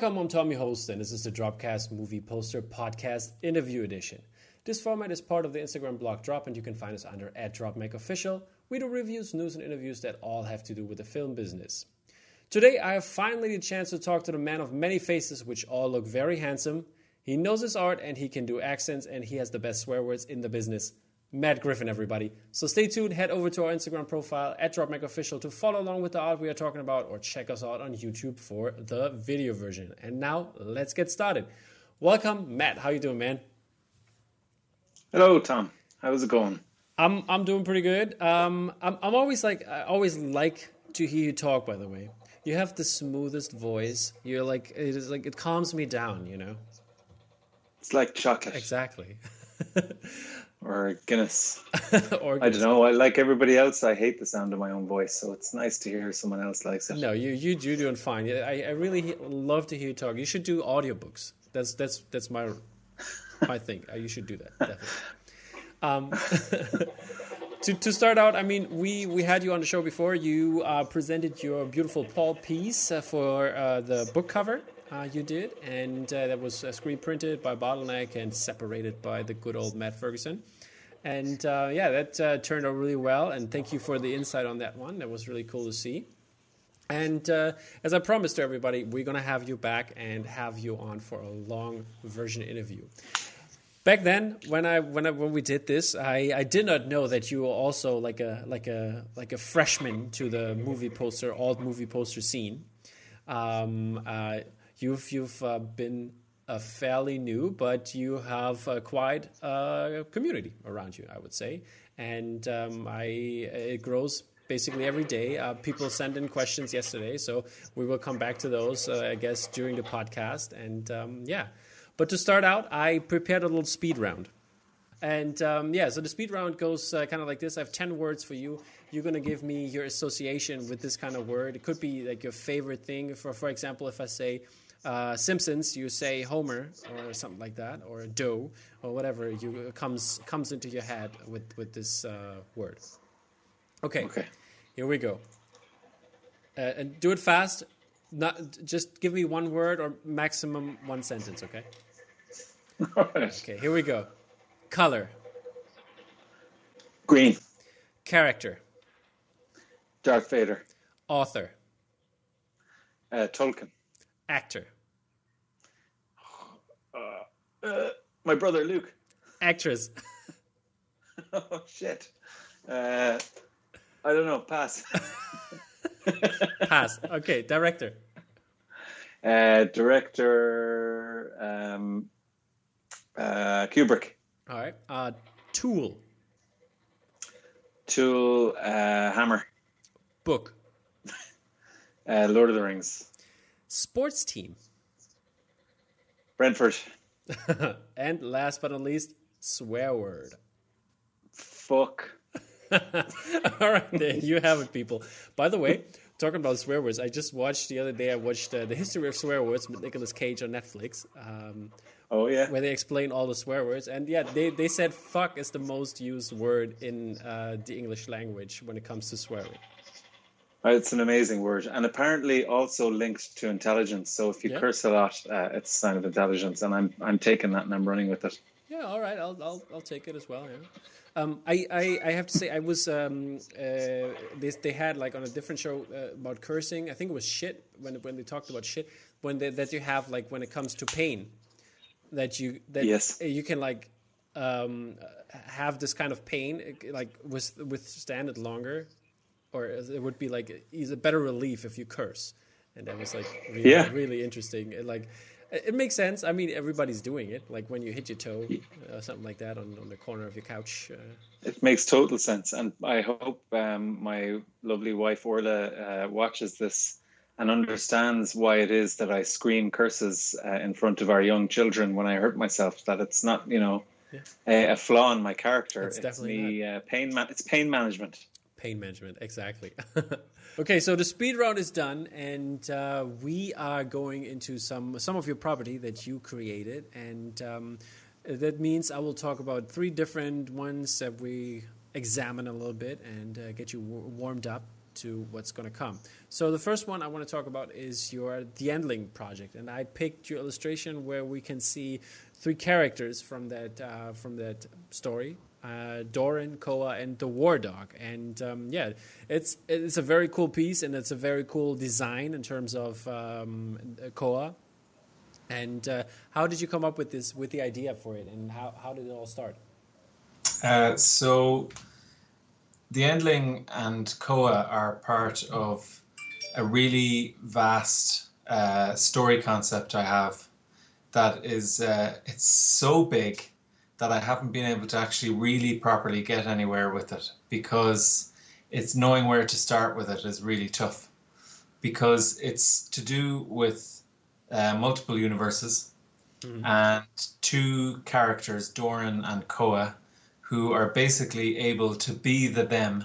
welcome. I'm Tommy Host, and this is the Dropcast Movie Poster Podcast Interview Edition. This format is part of the Instagram blog Drop, and you can find us under at DropMakeOfficial. We do reviews, news, and interviews that all have to do with the film business. Today, I have finally the chance to talk to the man of many faces, which all look very handsome. He knows his art, and he can do accents, and he has the best swear words in the business. Matt Griffin, everybody. So stay tuned. Head over to our Instagram profile at DropMakeOfficial to follow along with the art we are talking about, or check us out on YouTube for the video version. And now, let's get started. Welcome, Matt. How you doing, man? Hello, Tom. How's it going? I'm I'm doing pretty good. Um, I'm I'm always like I always like to hear you talk. By the way, you have the smoothest voice. You're like it is like it calms me down. You know. It's like chocolate. Exactly. or Guinness. or I don't know. I like everybody else. I hate the sound of my own voice, so it's nice to hear someone else likes it. No, you you you doing fine. I, I really love to hear you talk. You should do audiobooks. That's that's that's my my thing. Uh, You should do that definitely. Um, to to start out, I mean, we we had you on the show before. You uh, presented your beautiful Paul piece uh, for uh, the book cover. Uh, you did, and uh, that was uh, screen printed by Bottleneck and separated by the good old Matt Ferguson. And uh, yeah, that uh, turned out really well. And thank you for the insight on that one. That was really cool to see. And uh, as I promised to everybody, we're going to have you back and have you on for a long version interview. Back then, when I when I, when we did this, I, I did not know that you were also like a like a like a freshman to the movie poster alt movie poster scene. Um, uh, you've you've uh, been uh, fairly new, but you have uh, quite a community around you, I would say, and um, I it grows basically every day. Uh, people send in questions yesterday, so we will come back to those, uh, I guess, during the podcast. And um, yeah, but to start out, I prepared a little speed round. And um, yeah, so the speed round goes uh, kind of like this. I have 10 words for you. You're going to give me your association with this kind of word. It could be like your favorite thing. For, for example, if I say uh, Simpsons, you say Homer or something like that, or Doe, or whatever you, comes, comes into your head with, with this uh, word. Okay. Okay. Here we go. Uh, and do it fast. Not just give me one word or maximum one sentence. Okay. Right. Okay. Here we go. Color, Green. character, Darth Vader. author, Uh, Tolkien. actor, Uh, my brother Luke. actress, oh shit. Uh, I don't know. Pass. pass. Okay. Director, uh, director. Um, uh, Kubrick. all right. Uh, tool, Tool. Uh, Hammer. book, Uh, Lord of the Rings. sports team, Brentford. and last but not least, swear word. Fuck. All right, there you have it, people. By the way, talking about swear words, I just watched the other day. I watched uh, the history of swear words with Nicolas Cage on Netflix, um, Oh yeah. where they explain all the swear words. And yeah, they they said "fuck" is the most used word in uh, the English language when it comes to swearing. Uh, It's an amazing word, and apparently also linked to intelligence. So if you Yeah. curse a lot, uh, it's a sign of intelligence, and I'm I'm taking that and I'm running with it. Yeah, all right, I'll I'll, I'll take it as well. Yeah. Um, I, I, I have to say I was um, uh, they, they had like on a different show uh, about cursing. I think it was shit when when they talked about shit when they, that you have like when it comes to pain that you that Yes. you can like um, have this kind of pain like with, withstand it longer, or it would be like is a better relief if you curse. And that was like really, Yeah. really interesting. It, like it makes sense. I mean, everybody's doing it. Like when you hit your toe, or something like that, on, on the corner of your couch. Uh, It makes total sense, and I hope um, my lovely wife Orla uh, watches this and understands why it is that I scream curses uh, in front of our young children when I hurt myself. That it's not, you know, a, a flaw in my character. It's It's, definitely me uh, pain. It's pain management. Pain management, exactly. okay, so the speed round is done, and uh, we are going into some some of your property that you created, and um, that means I will talk about three different ones that we examine a little bit and uh, get you w- warmed up to what's going to come. So the first one I want to talk about is your The Endling project, and I picked your illustration where we can see three characters from that uh, from that story. Uh, Doran, Koa, and the War Dog, and um, yeah, it's it's a very cool piece, and it's a very cool design in terms of um, Koa. And uh, how did you come up with this, with the idea for it, and how, how did it all start? Uh, so, the Endling and Koa are part of a really vast uh, story concept I have that is uh, it's so big that I haven't been able to actually really properly get anywhere with it because it's knowing where to start with it is really tough because it's to do with uh, multiple universes mm-hmm. and two characters, Doran and Koa, who are basically able to be the them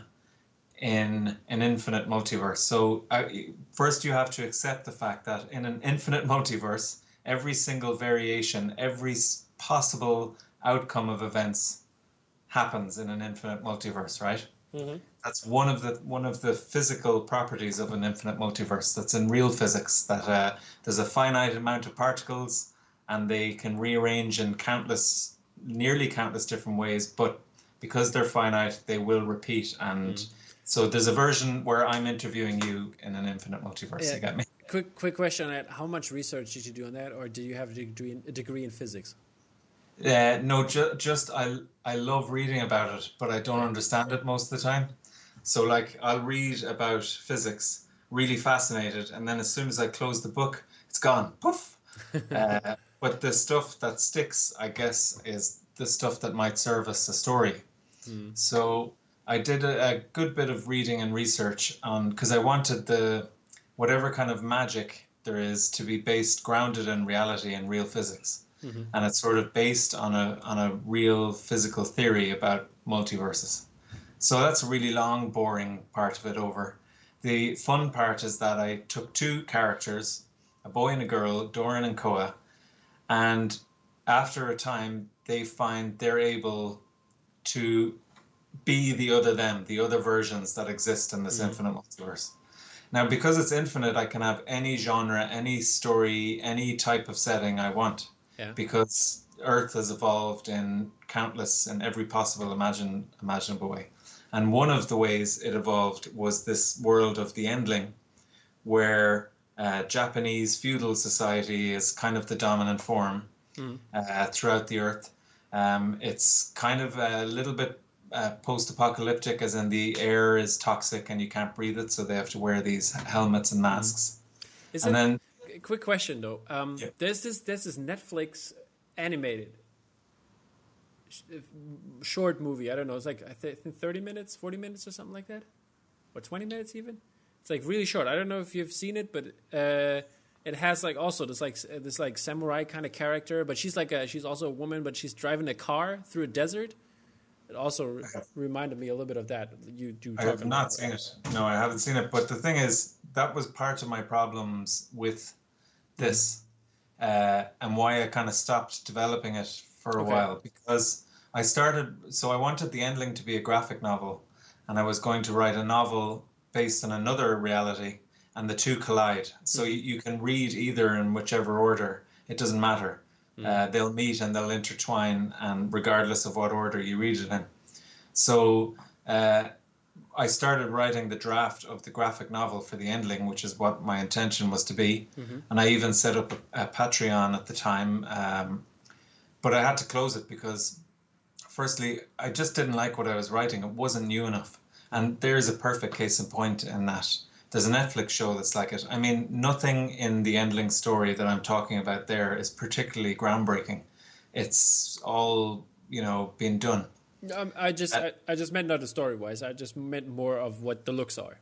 in an infinite multiverse. So, uh, first, you have to accept the fact that in an infinite multiverse, every single variation, every possible outcome of events happens in an infinite multiverse, right? Mm-hmm. That's one of the one of the physical properties of an infinite multiverse. That's in real physics. That uh, there's a finite amount of particles, and they can rearrange in countless, nearly countless different ways. But because they're finite, they will repeat. And mm. so there's a version where I'm interviewing you in an infinite multiverse. Yeah. You get me? Quick, quick question: How much research did you do on that, or do you have a degree in, a degree in physics? Uh, no, ju- just I I love reading about it, but I don't understand it most of the time. So like I'll read about physics, really fascinated, and then as soon as I close the book, it's gone. Poof. uh, but the stuff that sticks, I guess, is the stuff that might serve us a story. Mm. So I did a, a, good bit of reading and research on because I wanted the whatever kind of magic there is to be based grounded in reality and real physics mm-hmm. and it's sort of based on a on a real physical theory about multiverses. So that's a really long, boring part of it over. The fun part is that I took two characters, a boy and a girl, Doran and Koa, and after a time they find they're able to be the other them, the other versions that exist in this mm. infinite multiverse. Now, because it's infinite, I can have any genre, any story, any type of setting I want yeah. because Earth has evolved in countless and every possible imagine imaginable way. And one of the ways it evolved was this world of the Endling, where uh, Japanese feudal society is kind of the dominant form mm. uh, throughout the Earth. Um, it's kind of a little bit uh, post-apocalyptic, as in the air is toxic and you can't breathe it, so they have to wear these helmets and masks. Mm. and it, then quick question though. Um, yeah. There's this there's this Netflix animated short movie. I don't know. It's like I think 30 minutes, 40 minutes, or something like that, or 20 minutes even. It's like really short. I don't know if you've seen it, but uh, it has like also this like this like samurai kind of character. But she's like a, she's also a woman, but she's driving a car through a desert. It also reminded me a little bit of that. You do. I have not seen it. No, I haven't seen it. But the thing is, that was part of my problems with this uh, and why I kind of stopped developing it for a okay. while because I started. So I wanted the Endling to be a graphic novel, and I was going to write a novel based on another reality, and the two collide. So mm. you, you can read either in whichever order. It doesn't matter. Mm. Uh, they'll meet and they'll intertwine, and regardless of what order you read it in. So uh, I started writing the draft of the graphic novel for the Endling, which is what my intention was to be. Mm-hmm. And I even set up a, a Patreon at the time. Um, but I had to close it because, firstly, I just didn't like what I was writing. It wasn't new enough. And there's a perfect case in point in that. There's a Netflix show that's like it. I mean, nothing in the Endling story that I'm talking about there is particularly groundbreaking. It's all, you know, been done. Um, I just uh, I, I, just meant not the story wise. I just meant more of what the looks are.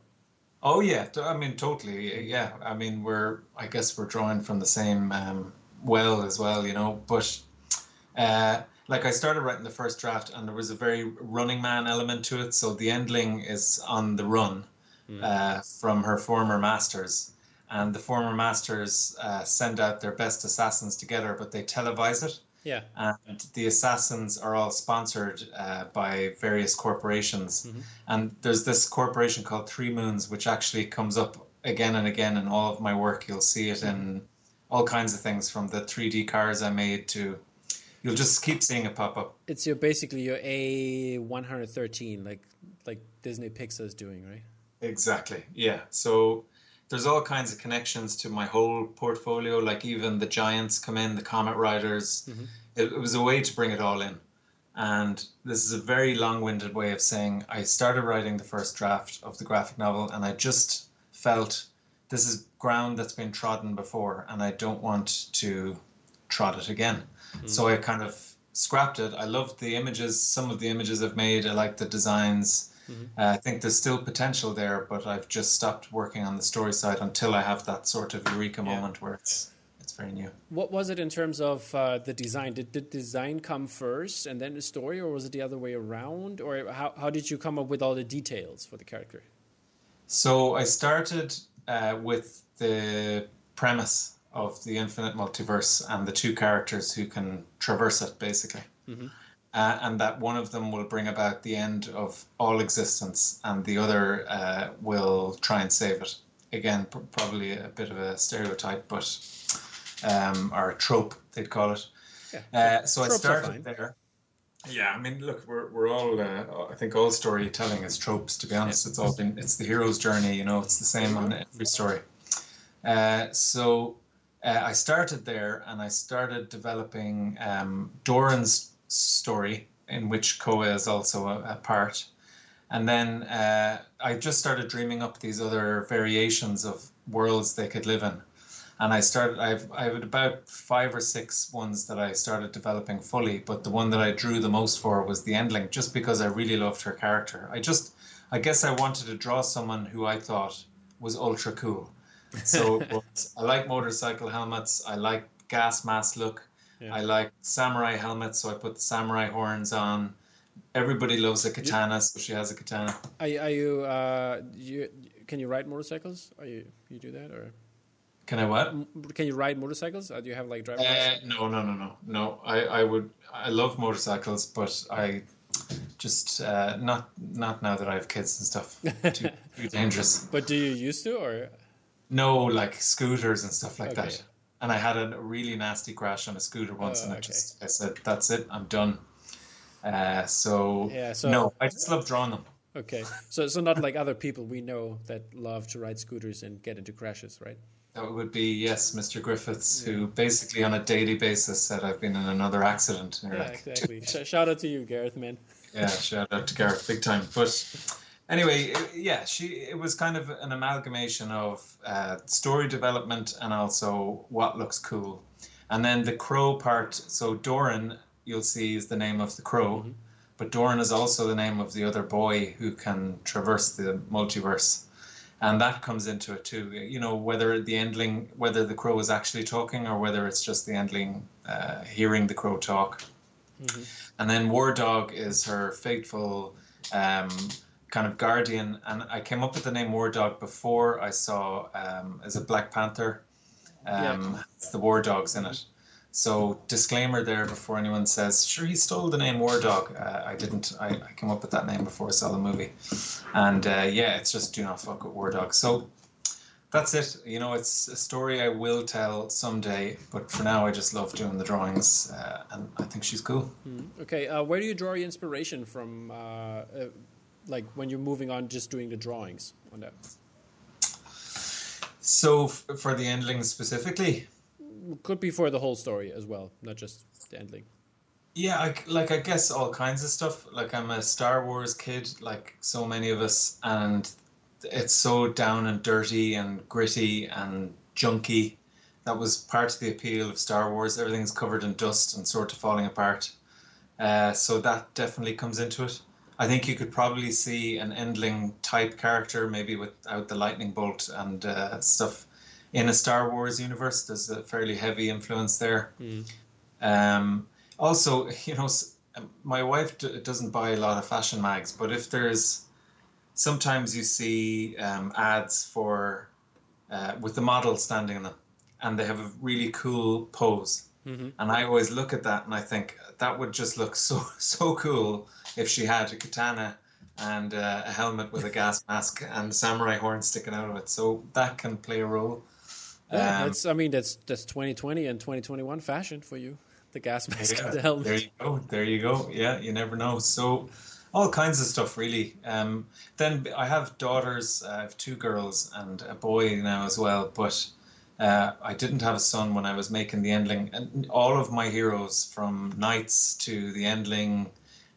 Oh yeah, I mean totally. Yeah, I mean we're I guess we're drawing from the same um, well as well, you know. But uh, like I started writing the first draft, and there was a very running man element to it. So the endling is on the run mm. uh, from her former masters, and the former masters uh, send out their best assassins together, but they televise it. Yeah. And the assassins are all sponsored uh, by various corporations. Mm-hmm. And there's this corporation called Three Moons, which actually comes up again and again in all of my work. You'll see it in all kinds of things from the 3D cars I made to. You'll just keep seeing it pop up. It's your basically your A one hundred thirteen, like like Disney Pixar is doing, right? Exactly. Yeah. So there's all kinds of connections to my whole portfolio. Like even the giants come in, the Comet Riders. Mhm. It, it was a way to bring it all in. And this is a very long-winded way of saying I started writing the first draft of the graphic novel, and I just felt this is ground that's been trodden before, and I don't want to trod it again. So I kind of scrapped it. I loved the images. Some of the images I've made. I like the designs. Uh, I think there's still potential there, but I've just stopped working on the story side until I have that sort of eureka Yeah. moment where it's it's very new. What was it in terms of uh, the design? Did the design come first and then the story, or was it the other way around? Or how, how did you come up with all the details for the character? So I started uh, with the premise of the infinite multiverse and the two characters who can traverse it, basically. Mhm. Uh, and that one of them will bring about the end of all existence, and the other uh, will try and save it. Again, pr- probably a bit of a stereotype, but um, or a trope they'd call it. Yeah. Uh, so I Tropes are started there. Yeah, I mean, look, we're we're all. Uh, I think all storytelling is tropes. To be honest, it's all been. It's the hero's journey. You know, it's the same on every story. Uh, so uh, I started there, and I started developing um, Doran's story, in which Koa is also a, a part. And then uh, I just started dreaming up these other variations of worlds they could live in and I started. I've I had about five or six ones that I started developing fully, but the one that I drew the most for was the Endling, just because I really loved her character. I just, I guess I wanted to draw someone who I thought was ultra cool. So was, I like motorcycle helmets. I like gas mask look. Yeah. I like samurai helmets, so I put the samurai horns on. Everybody loves a katana, so she has a katana. Are, you- are you, uh, you can you ride motorcycles? Are you you do that or Can I what? Can you ride motorcycles? Or do you have like driving? Uh, no, no, no, no, no. I, I would. I love motorcycles, but I just uh, not not now that I have kids and stuff. Too, too dangerous. But do you used to or No, like scooters and stuff like Okay. that. And I had a really nasty crash on a scooter once, Oh, and I okay. just I said, "That's it, I'm done." Uh, so, Yeah, so- no, I just love drawing them. okay? So so not like other people we know that love to ride scooters and get into crashes, right? That would be yes, Mr. Griffiths, who basically on a daily basis said I've been in another accident. Yeah, like, exactly. Shout out to you, Gareth, man. yeah, shout out to Gareth, big time. But anyway, yeah, she it was kind of an amalgamation of uh, story development and also what looks cool, and then the crow part. So Doran, you'll see, is the name of the crow, but Doran is also the name of the other boy who can traverse the multiverse. And that comes into it too. You know, whether the endling, whether the crow is actually talking or whether it's just the endling uh, hearing the crow talk. And then War Dog is her faithful um, kind of guardian. And I came up with the name War Dog before I saw um, as a Black Panther. Um, it's the War Dogs in it. So disclaimer there before anyone says, sure, he stole the name War Dog. Uh, I didn't. I, I came up with that name before I saw the movie. And uh, yeah, it's just do not fuck with War Dog. So that's it. You know, it's a story I will tell someday, but for now, I just love doing the drawings, uh, and I think she's cool. Okay, uh, where do you draw your inspiration from? Like when you're moving on, just doing the drawings on that. So f- for the endlings specifically, Could be for the whole story as well, not just the ending. yeah, I, like I guess all kinds of stuff. Like I'm a Star Wars kid, like so many of us, and it's so down and dirty and gritty and junky. That was part of the appeal of Star Wars. Everything's covered in dust and sort of falling apart. Uh, so that definitely comes into it. I think you could probably see an Endling type character, maybe without the lightning bolt and uh, stuff, in a Star Wars universe. There's a fairly heavy influence there. Um, also, you know, my wife d- doesn't buy a lot of fashion mags, but if there's sometimes you see um, ads for uh, with the model standing in them, and they have a really cool pose. Mm-hmm. And I always look at that and I think that would just look so so cool if she had a katana and uh, a helmet with a gas mask and samurai horn sticking out of it. So that can play a role. Yeah, um, that's. I mean, that's that's 2020 and 2021 fashion for you. The gas mask yeah, and the helmet. There you go. There you go. Yeah, you never know. So all kinds of stuff really. Um, then I have daughters. I have two girls and a boy now as well. But uh, I didn't have a son when I was making the Endling. And all of my heroes, from knights to the Endling,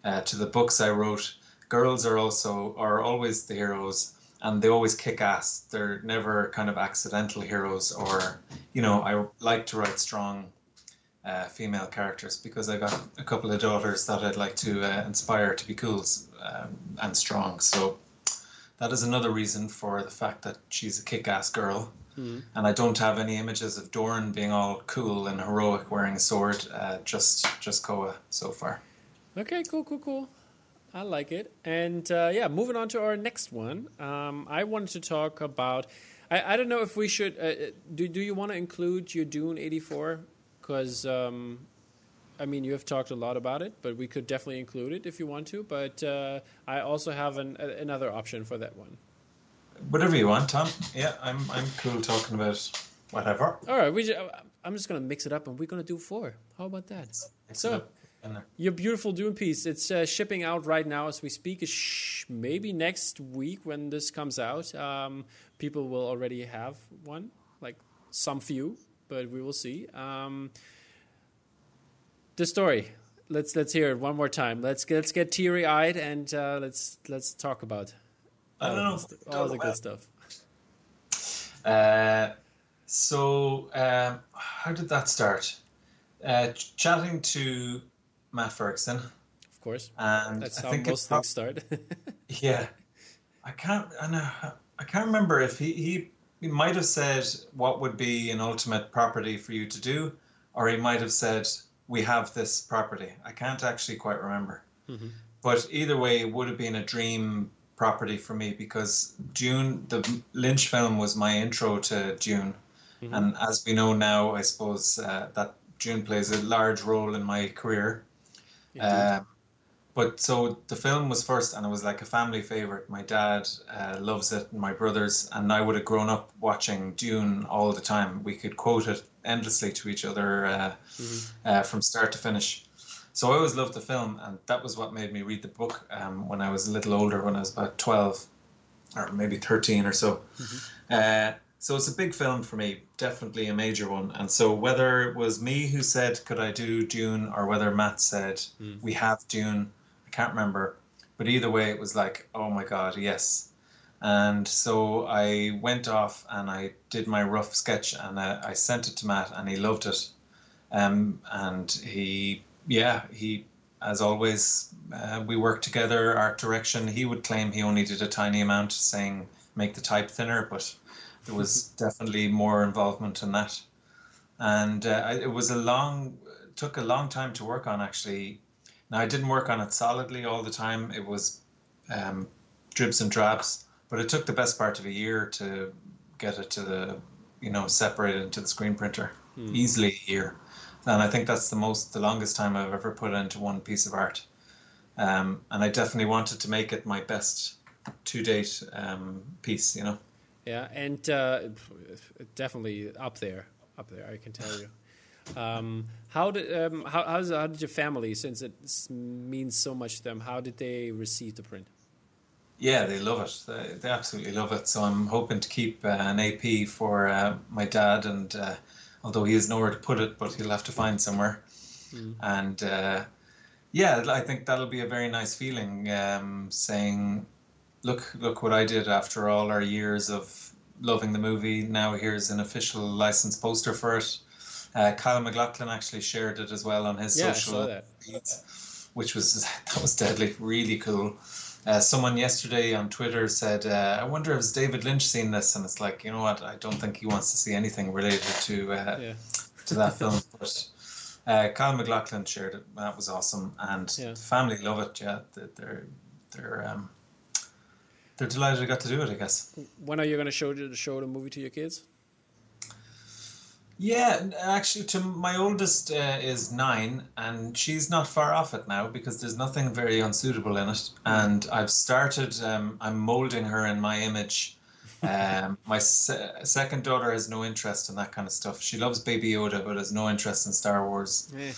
uh, to the books I wrote, girls are also are always the heroes, and they always kick ass. They're never kind of accidental heroes, or you know, I like to write strong uh, female characters because I've got a couple of daughters that I'd like to uh, inspire to be cool um, and strong. So that is another reason for the fact that she's a kick-ass girl. Mm. And I don't have any images of Doran being all cool and heroic wearing a sword. Uh, just just Koa so far. Okay, cool, cool, cool. I like it. And uh, yeah, moving on to our next one. Um, I wanted to talk about. I, I don't know if we should. Uh, do Do you want to include your Dune eighty four because um, I mean you have talked a lot about it, but we could definitely include it if you want to. But uh, I also have an, a, another option for that one. Whatever you want, Tom. Yeah, I'm I'm cool talking about whatever. All right, we. Just, I'm just gonna mix it up, and we're gonna do four. How about that? Mix so. Your beautiful Dune piece. It's uh, shipping out right now as we speak. Sh- maybe next week when this comes out, um, people will already have one, like some few but we will see. Um, the story. Let's let's hear it one more time. Let's get, let's get teary eyed and uh, let's let's talk about all, know, the, all the good stuff. Uh, so um, how did that start? Uh, chatting to Matt Ferguson. Of course. And that's I how most things start. yeah, I can't. I know. I can't remember if he he he might have said what would be an ultimate property for you to do, or he might have said we have this property. I can't actually quite remember. Mm-hmm. But either way, it would have been a dream property for me because Dune, the Lynch film, was my intro to Dune. Mm-hmm. And as we know now, I suppose uh, that Dune plays a large role in my career. Um, but so the film was first, and it was like a family favorite. My dad uh, loves it, and my brothers, and I would have grown up watching Dune all the time. We could quote it endlessly to each other uh, mm-hmm. uh, from start to finish. So I always loved the film, and that was what made me read the book um, when I was a little older, when I was about twelve, or maybe thirteen or so. Mm-hmm. Uh, so it's a big film for me, definitely a major one. And so whether it was me who said, "Could I do Dune?" or whether Matt said, mm. "We have Dune." I can't remember. But either way, it was like, oh my God, yes. And so I went off and I did my rough sketch and uh, I sent it to Matt and he loved it. Um, and he, yeah, he, as always, uh, we worked together, art direction. He would claim he only did a tiny amount, saying make the type thinner, but there was definitely more involvement in that. And uh, it was a long, took a long time to work on actually now I didn't work on it solidly all the time. It was um, dribs and drabs, but it took the best part of a year to get it to the, you know, separated into the screen printer. Mm. Easily a year, and I think that's the most, the longest time I've ever put into one piece of art. Um, and I definitely wanted to make it my best to date um, piece. You know. Yeah, and uh, definitely up there, up there. I can tell you. Um, how did um, how, how, how did your family, since it means so much to them, how did they receive the print? Yeah, they love it. They, they absolutely love it. So I'm hoping to keep uh, an AP for uh, my dad, and uh, although he has nowhere to put it, but he'll have to find somewhere. Mm. And uh, yeah, I think that'll be a very nice feeling, um, saying, "Look, look what I did after all our years of loving the movie. Now here's an official licensed poster for it." Uh, Kyle MacLachlan actually shared it as well on his yeah, social feeds, which was that was deadly, really cool. Uh, someone yesterday on Twitter said, uh, "I wonder if David Lynch seen this?" And it's like, you know what? I don't think he wants to see anything related to uh, yeah. to that film. But uh, Kyle MacLachlan shared it. That was awesome, and yeah. family love it. Yeah, they're they're um, they're delighted I got to do it. I guess. When are you going to show the show the movie to your kids? Yeah, actually, to my oldest uh, is nine, and she's not far off it now because there's nothing very unsuitable in it. And I've started. Um, I'm molding her in my image. Um, my se- second daughter has no interest in that kind of stuff. She loves Baby Yoda, but has no interest in Star Wars. Yeah.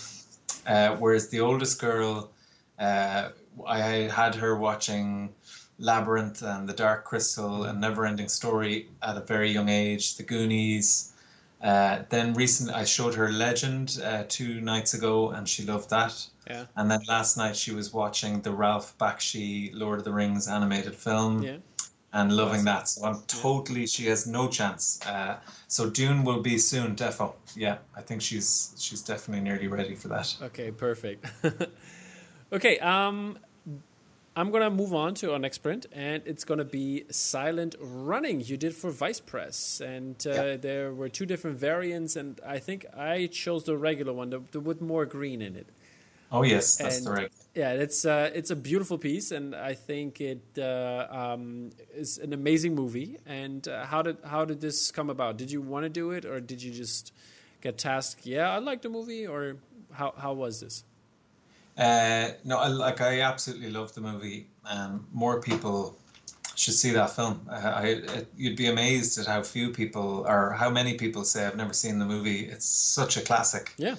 Uh, whereas the oldest girl, uh, I had her watching Labyrinth and The Dark Crystal and Neverending Story at a very young age. The Goonies. Uh, then recently, I showed her Legend uh, two nights ago, and she loved that. Yeah. And then last night she was watching the Ralph Bakshi Lord of the Rings animated film Yeah. and loving that. So I'm totally. She has no chance. Uh, so Dune will be soon, defo. Yeah, I think she's she's definitely nearly ready for that. Okay, perfect. okay, um, I'm gonna move on to our next print, and it's gonna be silent running. You did for Vice Press, and uh, Yeah. there were two different variants, and I think I chose the regular one, the, the with more green in it. Oh yes, that's And- the right. Yeah, it's uh, it's a beautiful piece, and I think it uh, um, is an amazing movie. And uh, how did how did this come about? Did you want to do it, or did you just get tasked? Yeah, I like the movie, or how how was this? Uh, no, I, like I absolutely love the movie. Um, more people should see that film. Uh, I, it, you'd be amazed at how few people or how many people say I've never seen the movie. It's such a classic. Yeah,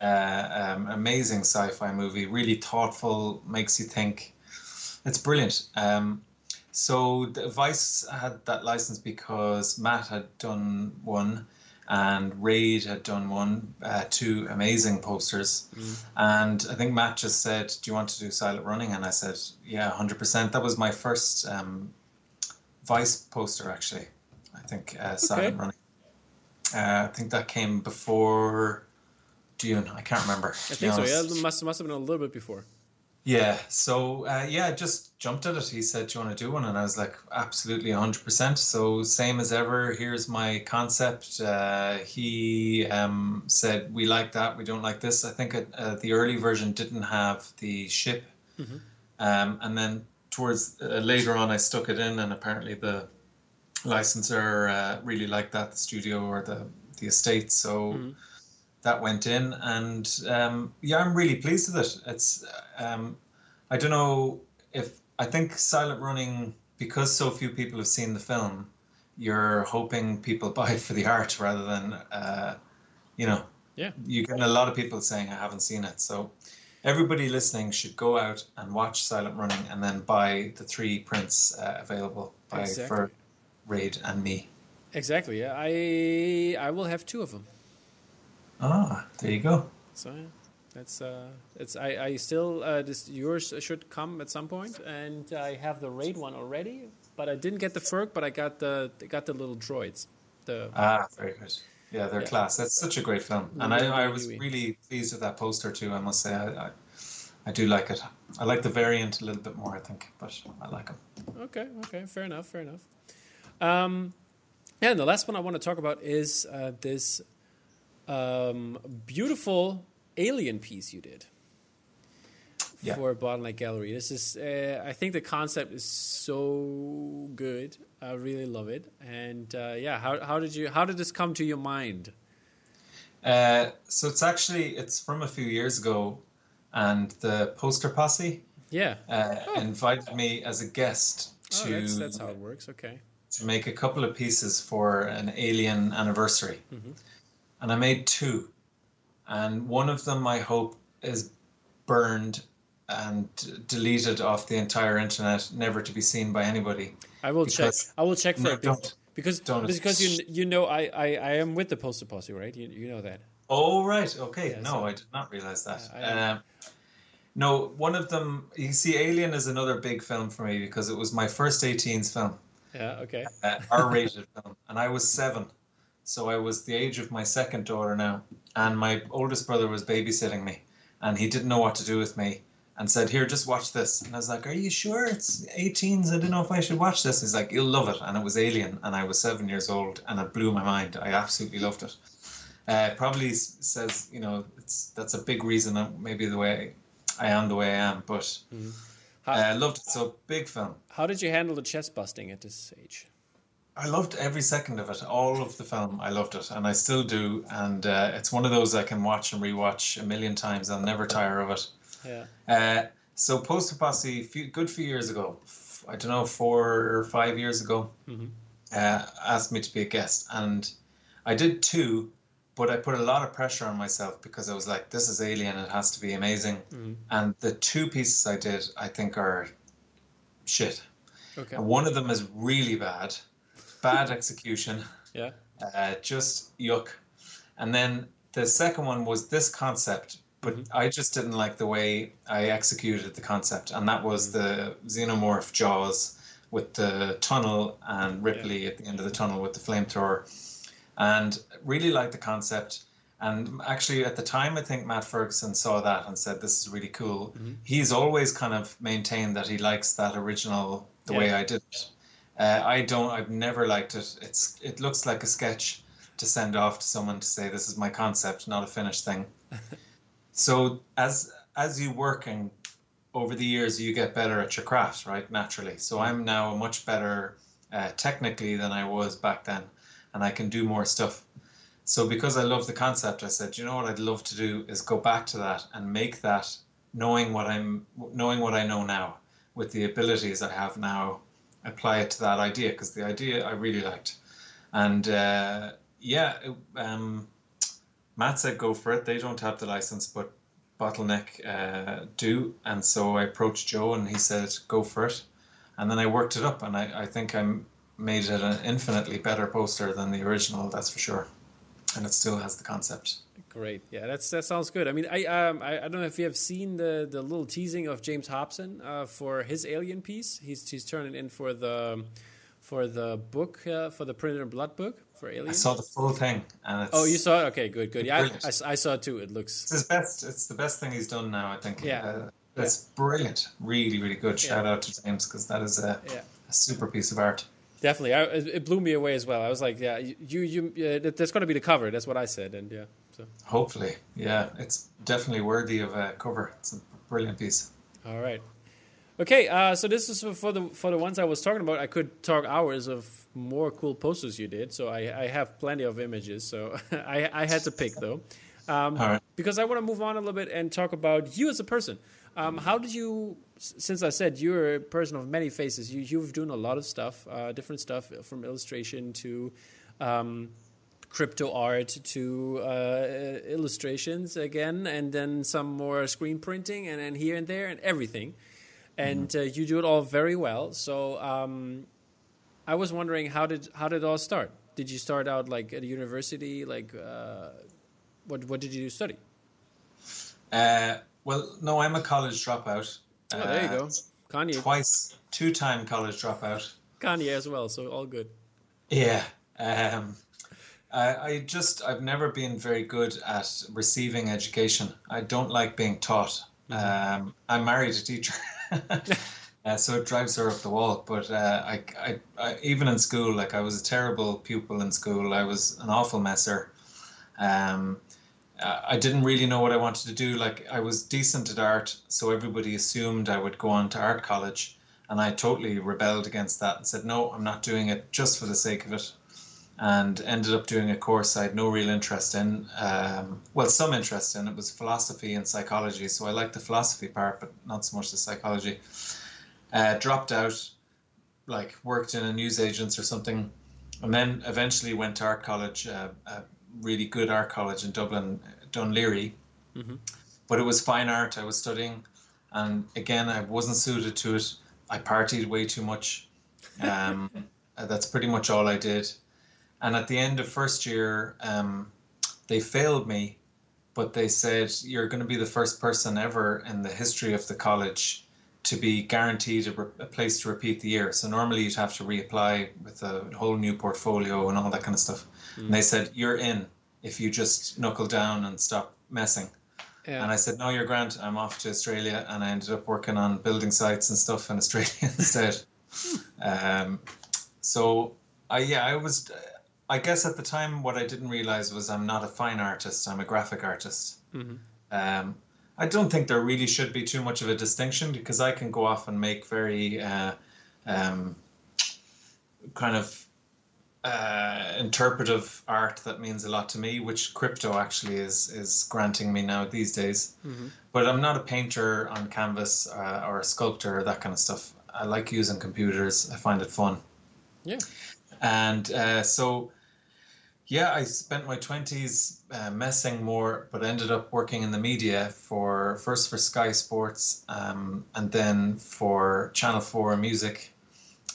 uh, um, amazing sci-fi movie, really thoughtful, makes you think. It's brilliant. Um, so the Vice had that license because Matt had done one, and Raid had done one, uh, two amazing posters. And I think Matt just said, "Do you want to do Silent Running?" And I said, "Yeah, hundred percent." That was my first um, Vice poster, actually. I think uh, Silent Okay. Running. Uh, I think that came before Dune. I can't remember. I think so. Yeah, it must must have been a little bit before. Yeah. So uh, yeah, just jumped at it. He said, "Do you want to do one?" And I was like, "Absolutely, hundred percent." So same as ever. Here's my concept. Uh, he um, said, "We like that. We don't like this." I think it, uh, the early version didn't have the ship, um, and then towards uh, later on, I stuck it in, and apparently the licensor uh, really liked that, the studio or the the estate. So that went in, and um, yeah, I'm really pleased with it. It's um, I don't know I think Silent Running because so few people have seen the film. You're hoping people buy it for the art rather than uh, you know Yeah. you get a lot of people saying I haven't seen it. So everybody listening should go out and watch Silent Running and then buy the three prints uh, available by Exactly. for Raid and me. Exactly. Yeah, I I will have two of them. Ah, there you go. So yeah, that's uh, it's I I still uh, this yours should come at some point, and I have the raid one already, but I didn't get the Ferg, but I got the got the little droids. The Ah, very good. Yeah, they're Yeah. class. That's such a great film, and I, I was really. really pleased with that poster too. I must say, I, I, I do like it. I like the variant a little bit more, I think, but I like them. Okay, okay, fair enough, fair enough. Um, yeah, and the last one I want to talk about is uh, this um, beautiful alien piece you did Yeah. for Bottleneck Gallery. This is, uh, I think the concept is so good. I really love it. And uh, yeah, how how did you how did this come to your mind? Uh, so it's actually it's from a few years ago, and the poster posse Yeah, uh, invited me as a guest oh, to that's that's how it works. Okay, to make a couple of pieces for an alien anniversary. And I made two. And one of them, I hope, is burned and deleted off the entire internet, never to be seen by anybody. I will Because- check. I will check for No, it be- don't. because Don't. because you you know I, I, I am with the poster posse, right? You you know that. Oh, right. Okay. Yeah, no, so- I did not realize that. I- um, no, one of them, you see, Alien is another big film for me because it was my first 18s film. Yeah. Okay. uh, R-rated film, and I was seven, so I was the age of my second daughter now, and my oldest brother was babysitting me, and he didn't know what to do with me, and said, "Here, just watch this." And I was like, "Are you sure it's 18s? I don't know if I should watch this." He's like, "You'll love it," and it was Alien, and I was seven years old, and it blew my mind. I absolutely loved it. Uh, probably says, you know, it's that's a big reason maybe the way I am the way I am, but How, uh, loved it. So big film. how did you handle the chest busting at this age? I loved every second of it, all of the film. I loved it, and I still do. And uh, it's one of those I can watch and rewatch a million times. I'll never tire of it. Yeah. Uh, so Poster Posse, few, good few years ago, I don't know, four or five years ago, Mhm. uh, asked me to be a guest, and I did two, but I put a lot of pressure on myself because I was like, "This is Alien; it has to be amazing." Mhm. And the two pieces I did, I think, are shit. Okay. And one of them is really bad, bad execution, Yeah. uh, just yuck. And then the second one was this concept, but Mhm. I just didn't like the way I executed the concept, and that was the xenomorph jaws with the tunnel and Ripley at the end of the tunnel with the flamethrower, and really liked the concept. And actually, at the time, I think Matt Ferguson saw that and said, "This is really cool." Mhm. He's always kind of maintained that he likes that original the Yeah. way I did it. Uh, I don't. I've never liked it. It's. It looks like a sketch to send off to someone to say this is my concept, not a finished thing. so as as you work and over the years, you get better at your craft, right? Naturally. So I'm now much better uh, technically than I was back then, and I can do more stuff. So because I love the concept, I said, you know what I'd love to do is go back to that and make that knowing what I'm knowing what I know now with the abilities I have now, apply it to that idea because the idea I really liked, and uh, yeah, um, Matt said go for it. They don't have the license, but Bottleneck uh, do, and so I approached Joe and he said go for it, and then I worked it up, and I, I think I made it an infinitely better poster than the original. That's for sure, and it still has the concept. Great. Yeah, that's that sounds good. I mean, I um I, I don't know if you have seen the the little teasing of James Hobson uh, for his Alien piece. He's he's turning in for the for the book uh, for the Printed in Blood book for Alien. I saw the full thing, and it's oh, you saw it? Okay, good, good. Yeah, I. I I saw it too. It looks It's his best. It's the best thing he's done now. I think. Yeah. Uh, it's brilliant. Really, really good. Shout out to James because that is a, yeah. a super piece of art. Definitely, I, it blew me away as well. I was like, yeah, you, you, yeah, that's going to be the cover. That's what I said, and yeah, so Hopefully, yeah, it's definitely worthy of a cover. It's a brilliant piece. all right, okay. Uh, so this is for- for the for the ones I was talking about. I could talk hours of more cool posters you did. So I, I have plenty of images. So I I had to pick though, um, All right. because I want to move on a little bit and talk about you as a person. Um, how did you? Since I said you're a person of many faces, you you've done a lot of stuff, uh, different stuff from illustration to. Um, crypto art to uh, illustrations again, and then some more screen printing, and then here and there, and everything. And uh, you do it all very well. So um, I was wondering how did how did it all start? Did you start out like at a university? Like uh, what what did you study? Uh, well, no, I'm a college dropout. Oh, there you Uh, go, Kanye, Twice, two-time college dropout. Kanye as well. So all good. Yeah. Um, I, I just I've never been very good at receiving education. I don't like being taught. Um, I married a teacher, uh, so it drives her up the wall. But uh, I, I, I, even in school, like I was a terrible pupil in school. I was an awful messer. Um, uh, I didn't really know what I wanted to do. Like I was decent at art, so everybody assumed I would go on to art college, and I totally rebelled against that and said, no, I'm not doing it just for the sake of it and ended up doing a course I had no real interest in. Um, well, some interest in it was philosophy and psychology, so I liked the philosophy part, but not so much the psychology. Uh, dropped out, like worked in a newsagents or something, and then eventually went to art college, uh, a really good art college in Dublin, Dún Laoghaire. Mhm. But it was fine art I was studying, and again I wasn't suited to it. I partied way too much. Um, uh, that's pretty much all I did. And at the end of first year, um, they failed me, but they said you're going to be the first person ever in the history of the college to be guaranteed a, re- a place to repeat the year. So normally you'd have to reapply with a whole new portfolio and all that kind of stuff. And they said you're in if you just knuckle down and stop messing. Yeah. And I said, no, you're grand. I'm off to Australia. And I ended up working on building sites and stuff in Australia instead. um, so, I yeah, I was, I guess at the time, what I didn't realize was I'm not a fine artist, I'm a graphic artist. Mhm. Um, I don't think there really should be too much of a distinction because I can go off and make very uh, um, kind of uh, interpretive art that means a lot to me, which crypto actually is is granting me now these days. Mhm. But I'm not a painter on canvas uh, or a sculptor or that kind of stuff. I like using computers. I find it fun. Yeah. And uh, so, yeah, I spent my twenties uh, messing more, but ended up working in the media for first for Sky Sports, um, and then for Channel Four Music.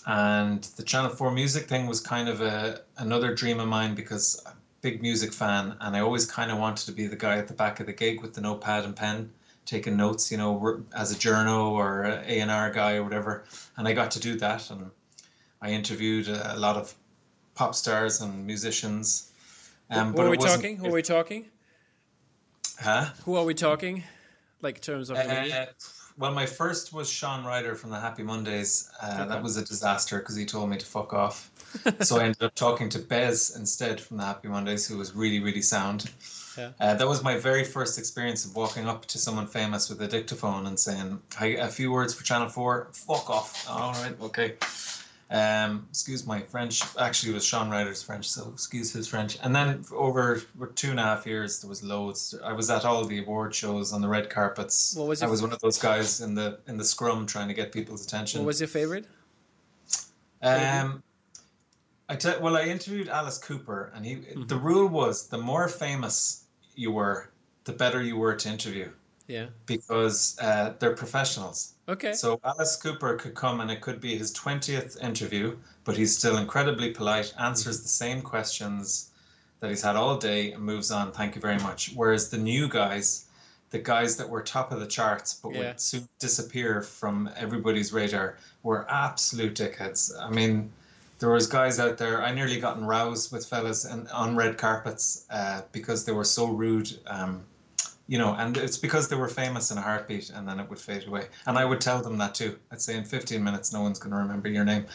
And the Channel Four Music thing was kind of a another dream of mine because I'm a big music fan, and I always kind of wanted to be the guy at the back of the gig with the notepad and pen, taking notes, you know, as a journo or A and R guy or whatever. And I got to do that, and I interviewed a, lot of pop stars and musicians. Um, Who are we talking? Who are we talking? Huh? Who are we talking? Like in terms of the? Uh, well, my first was Shaun Ryder from the Happy Mondays. Uh, Okay. That was a disaster because he told me to fuck off. so I ended up talking to Bez instead from the Happy Mondays, who was really, really sound. Yeah. Uh, that was my very first experience of walking up to someone famous with a dictaphone and saying, Hi, a few words for Channel 4, fuck off. All right, okay. Um, excuse my French. Actually, it was Shaun Ryder's French, so excuse his French. And then over two and a half years, there was loads. I was at all the award shows on the red carpets. What was I was one of those guys in the in the scrum trying to get people's attention. What was your favorite? Um, I well, I interviewed Alice Cooper, and he Mm-hmm. the rule was the more famous you were, the better you were to interview Yeah. because uh, they're professionals. Okay. So Alice Cooper could come and it could be his 20th interview, but he's still incredibly polite, answers the same questions that he's had all day and moves on. Thank you very much. Whereas the new guys, the guys that were top of the charts but Yeah. would soon disappear from everybody's radar were absolute dickheads. I mean, there was guys out there. I nearly got in rows with fellas and on red carpets uh, because they were so rude. Um, you know, and it's because they were famous in a heartbeat, and then it would fade away. And I would tell them that too. I'd say in 15 minutes, no one's going to remember your name.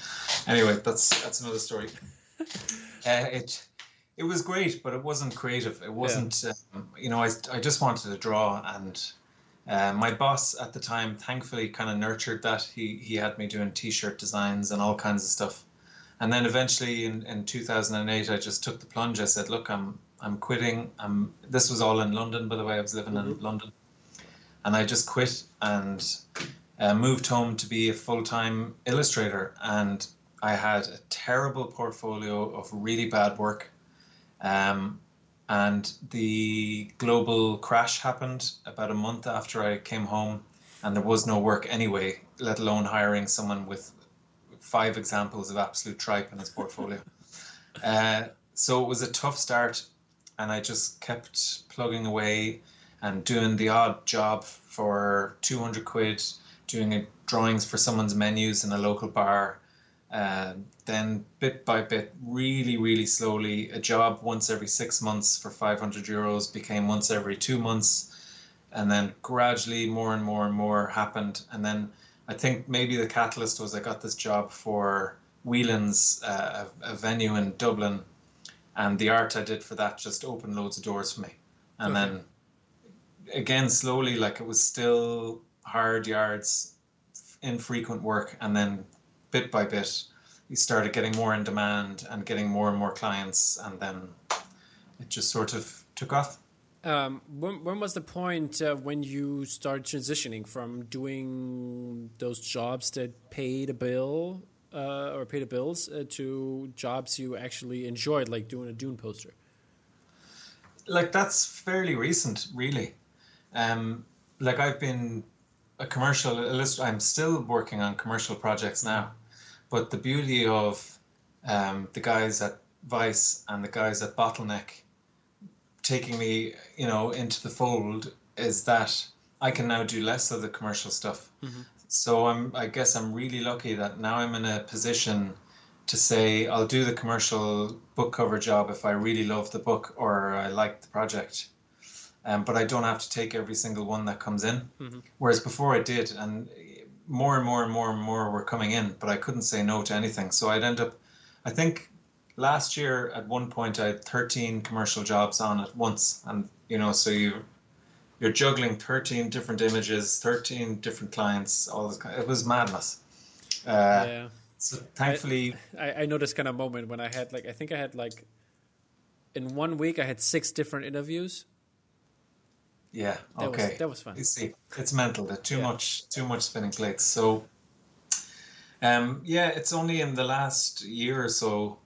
Anyway, that's that's another story. uh, it it was great, but it wasn't creative. It wasn't. Um, you know, I I just wanted to draw, and uh, my boss at the time, thankfully, kind of nurtured that. He he had me doing T-shirt designs and all kinds of stuff. And then eventually in, in 2008, I just took the plunge. I said, look, I'm I'm quitting. I'm, this was all in London, by the way. I was living in London. And I just quit and uh, moved home to be a full time illustrator. And I had a terrible portfolio of really bad work. Um, and the global crash happened about a month after I came home, and there was no work anyway, let alone hiring someone with five examples of absolute tripe in his portfolio. uh, so it was a tough start, and I just kept plugging away and doing the odd job for 200 quid, doing a, drawings for someone's menus in a local bar. Uh, then bit by bit, really, really slowly, a job once every six months for 500 euros became once every two months. And then gradually more and more and more happened. And then I think maybe the catalyst was I got this job for Whelan's, uh, a, a venue in Dublin. And the art I did for that just opened loads of doors for me. And Okay. then again, slowly, like it was still hard yards, infrequent work. And then bit by bit, you started getting more in demand and getting more and more clients. And then it just sort of took off. Um, when, when was the point uh, when you started transitioning from doing those jobs that paid a bill uh, or pay the bills uh, to jobs you actually enjoyed, like doing a Dune poster? like that's fairly recent, really. Um, like I've been a commercial illustrator. I'm still working on commercial projects now, but the beauty of um, the guys at Vice and the guys at Bottleneck taking me, you know, into the fold is that I can now do less of the commercial stuff. So I'm, I guess I'm really lucky that now I'm in a position to say I'll do the commercial book cover job if I really love the book or I like the project. Um, but I don't have to take every single one that comes in. Whereas before I did, and more and more and more and more were coming in, but I couldn't say no to anything. So I'd end up, I think last year at one point I had 13 commercial jobs on at once. And, you know, so you, you're juggling 13 different images, 13 different clients, all this kind it was madness. Uh, yeah. So thankfully, I, I know this kind of moment when I had like I think I had like in one week I had six different interviews. yeah, That okay. was that was fun. You see, it's mental. That too Yeah. much, too much spinning plates. So, um, yeah, it's only in the last year or so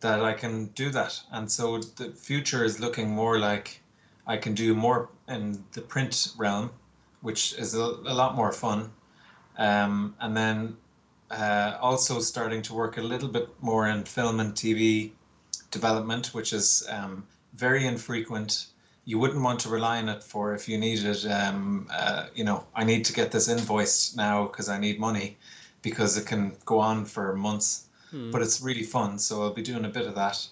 that I can do that, and so the future is looking more like I can do more in the print realm, which is a, a lot more fun, um, and then uh, also starting to work a little bit more in film and TV development, which is um, very infrequent. You wouldn't want to rely on it for if you needed, um, uh, you know, I need to get this invoiced now because I need money, because it can go on for months. But it's really fun, so I'll be doing a bit of that,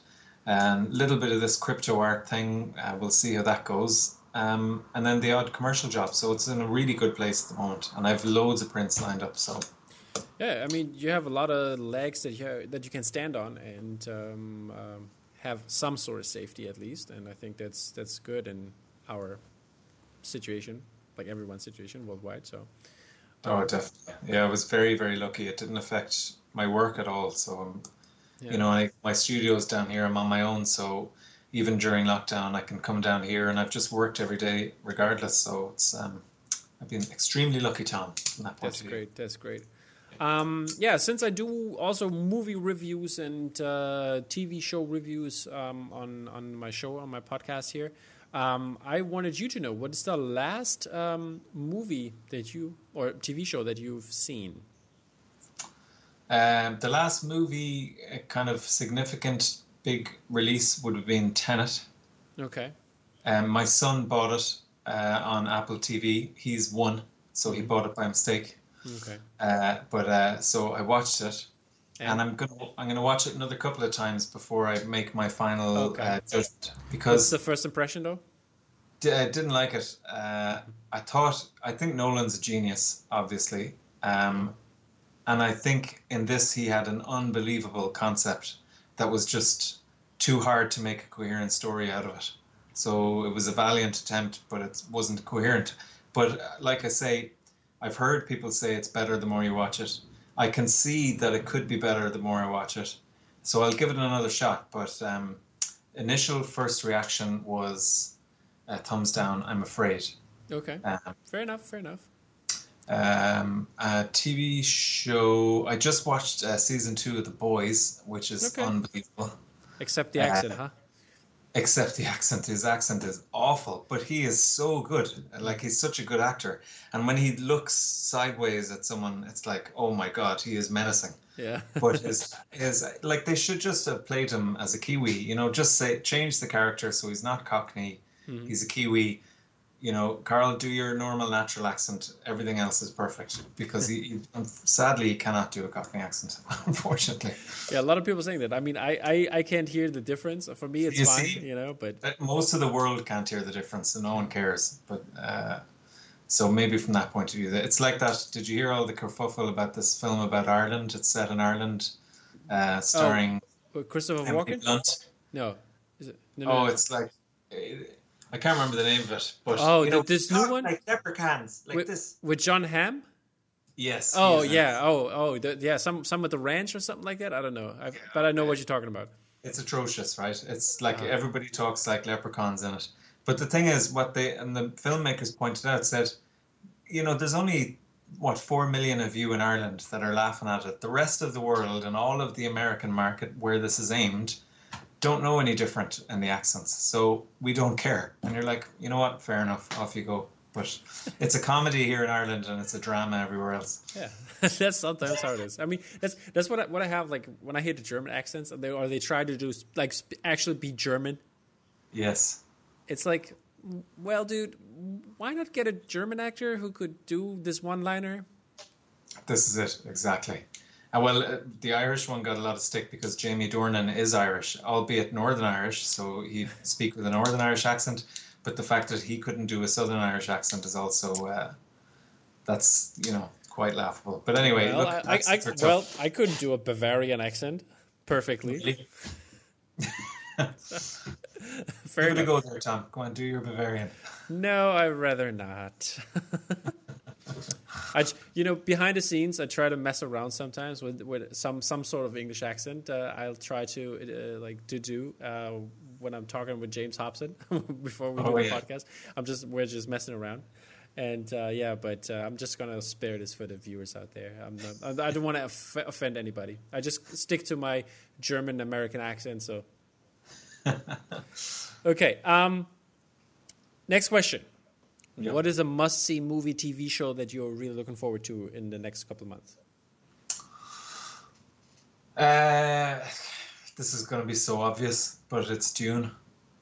and a little bit of this crypto art thing. Uh, we'll see how that goes, um, and then the odd commercial job. So it's in a really good place at the moment, and I've loads of prints lined up. So Yeah, I mean, you have a lot of legs that you that you can stand on and um, um, have some sort of safety at least, and I think that's that's good in our situation, like everyone's situation worldwide. So Oh, definitely. Yeah, I was very, very lucky. It didn't affect my work at all. So, um, Yeah. you know, I, my studio's down here. I'm on my own. So, even during lockdown, I can come down here, and I've just worked every day, regardless. So, it's um, I've been extremely lucky, Tom. That that's great. That's great. Um, yeah, since I do also movie reviews and uh, TV show reviews um, on on my show on my podcast here, um, I wanted you to know what is the last um, movie that you or TV show that you've seen. Um, the last movie, uh, kind of significant big release, would have been Tenet. Okay. Um, my son bought it uh, on Apple TV. He's one, so he bought it by mistake. Okay. Uh, but uh, so I watched it, and, And- I'm gonna I'm gonna watch it another couple of times before I make my final Okay. uh, judgment What's because the first impression though? d- I didn't like it. Uh, I thought I think Nolan's a genius, obviously, um, and I think in this he had an unbelievable concept that was just too hard to make a coherent story out of it. So it was a valiant attempt, but it wasn't coherent. But uh, like I say, I've heard people say it's better the more you watch it. I can see that it could be better the more I watch it. So I'll give it another shot. But um, initial first reaction was uh, thumbs down. I'm afraid. Okay. Um, Fair enough. Fair enough. Um, a TV show. I just watched uh, season two of The Boys, which is Okay. unbelievable. Except the Uh, accent, huh? Except the accent. His accent is awful, but he is so good. Like he's such a good actor. And when he looks sideways at someone, it's like, oh my god, he is menacing. Yeah. But his his like they should just have played him as a Kiwi. You know, just say change the character so he's not Cockney. Mhm. He's a Kiwi. You know, Karl, do your normal natural accent. Everything else is perfect because he, he sadly he cannot do a Cockney accent, unfortunately. Yeah, a lot of people saying that. I mean, I, I, I can't hear the difference. For me, it's You fine, see? you know. But Uh, Most of the world can't hear the difference, and no one cares. But uh, so maybe from that point of view, it's like that. Did you hear all the kerfuffle about this film about Ireland? It's set in Ireland, uh, starring but Christopher Emily Walken? Blunt. No. Is it? No, Oh, no. it's like I can't remember the name of it. But Oh, you know, this new one? like leprechauns, like with, this. with Jon Hamm. Yes. Oh he is in yeah. Oh oh the, yeah. Some some at the ranch or something like that. I don't know. i but I know what you're talking about. It's atrocious, right? It's like Uh-huh. everybody talks like leprechauns in it. But the thing is, what they and the filmmakers pointed out said, you know, there's only what four million of you in Ireland that are laughing at it. The rest of the world and all of the American market where this is aimed don't know any different in the accents, so we don't care. And you're like, you know what? Fair enough. Off you go. But it's a comedy here in Ireland, and it's a drama everywhere else. Yeah, that's sometimes how it is. I mean, that's that's what I, what I have like when I hear the German accents, and they or they try to do like sp- actually be German. Yes. It's like, well, dude, why not get a German actor who could do this one-liner? This is it exactly. And well, uh, the Irish one got a lot of stick because Jamie Dornan is Irish, albeit Northern Irish, so he'd speak with a Northern Irish accent. But the fact that he couldn't do a Southern Irish accent is also uh, that's you know quite laughable. But anyway, well, look, I, I, I, well, I couldn't do a Bavarian accent perfectly. Really? Fair Give it a enough. go there, Tom. Go on, do your Bavarian. No, I'd rather not. I, you know, behind the scenes, I try to mess around sometimes with, with some some sort of English accent. Uh, I'll try to uh, like to do uh, when I'm talking with James Hobson before we do Oh, the yeah. podcast. I'm just we're just messing around, and uh, yeah, but uh, I'm just gonna spare this for the viewers out there. I'm not, I don't want to off- offend anybody. I just stick to my German American accent. So, okay. Um, next question. Yeah. What is a must-see movie, TV show that you're really looking forward to in the next couple of months? Uh, this is going to be so obvious, but it's Dune,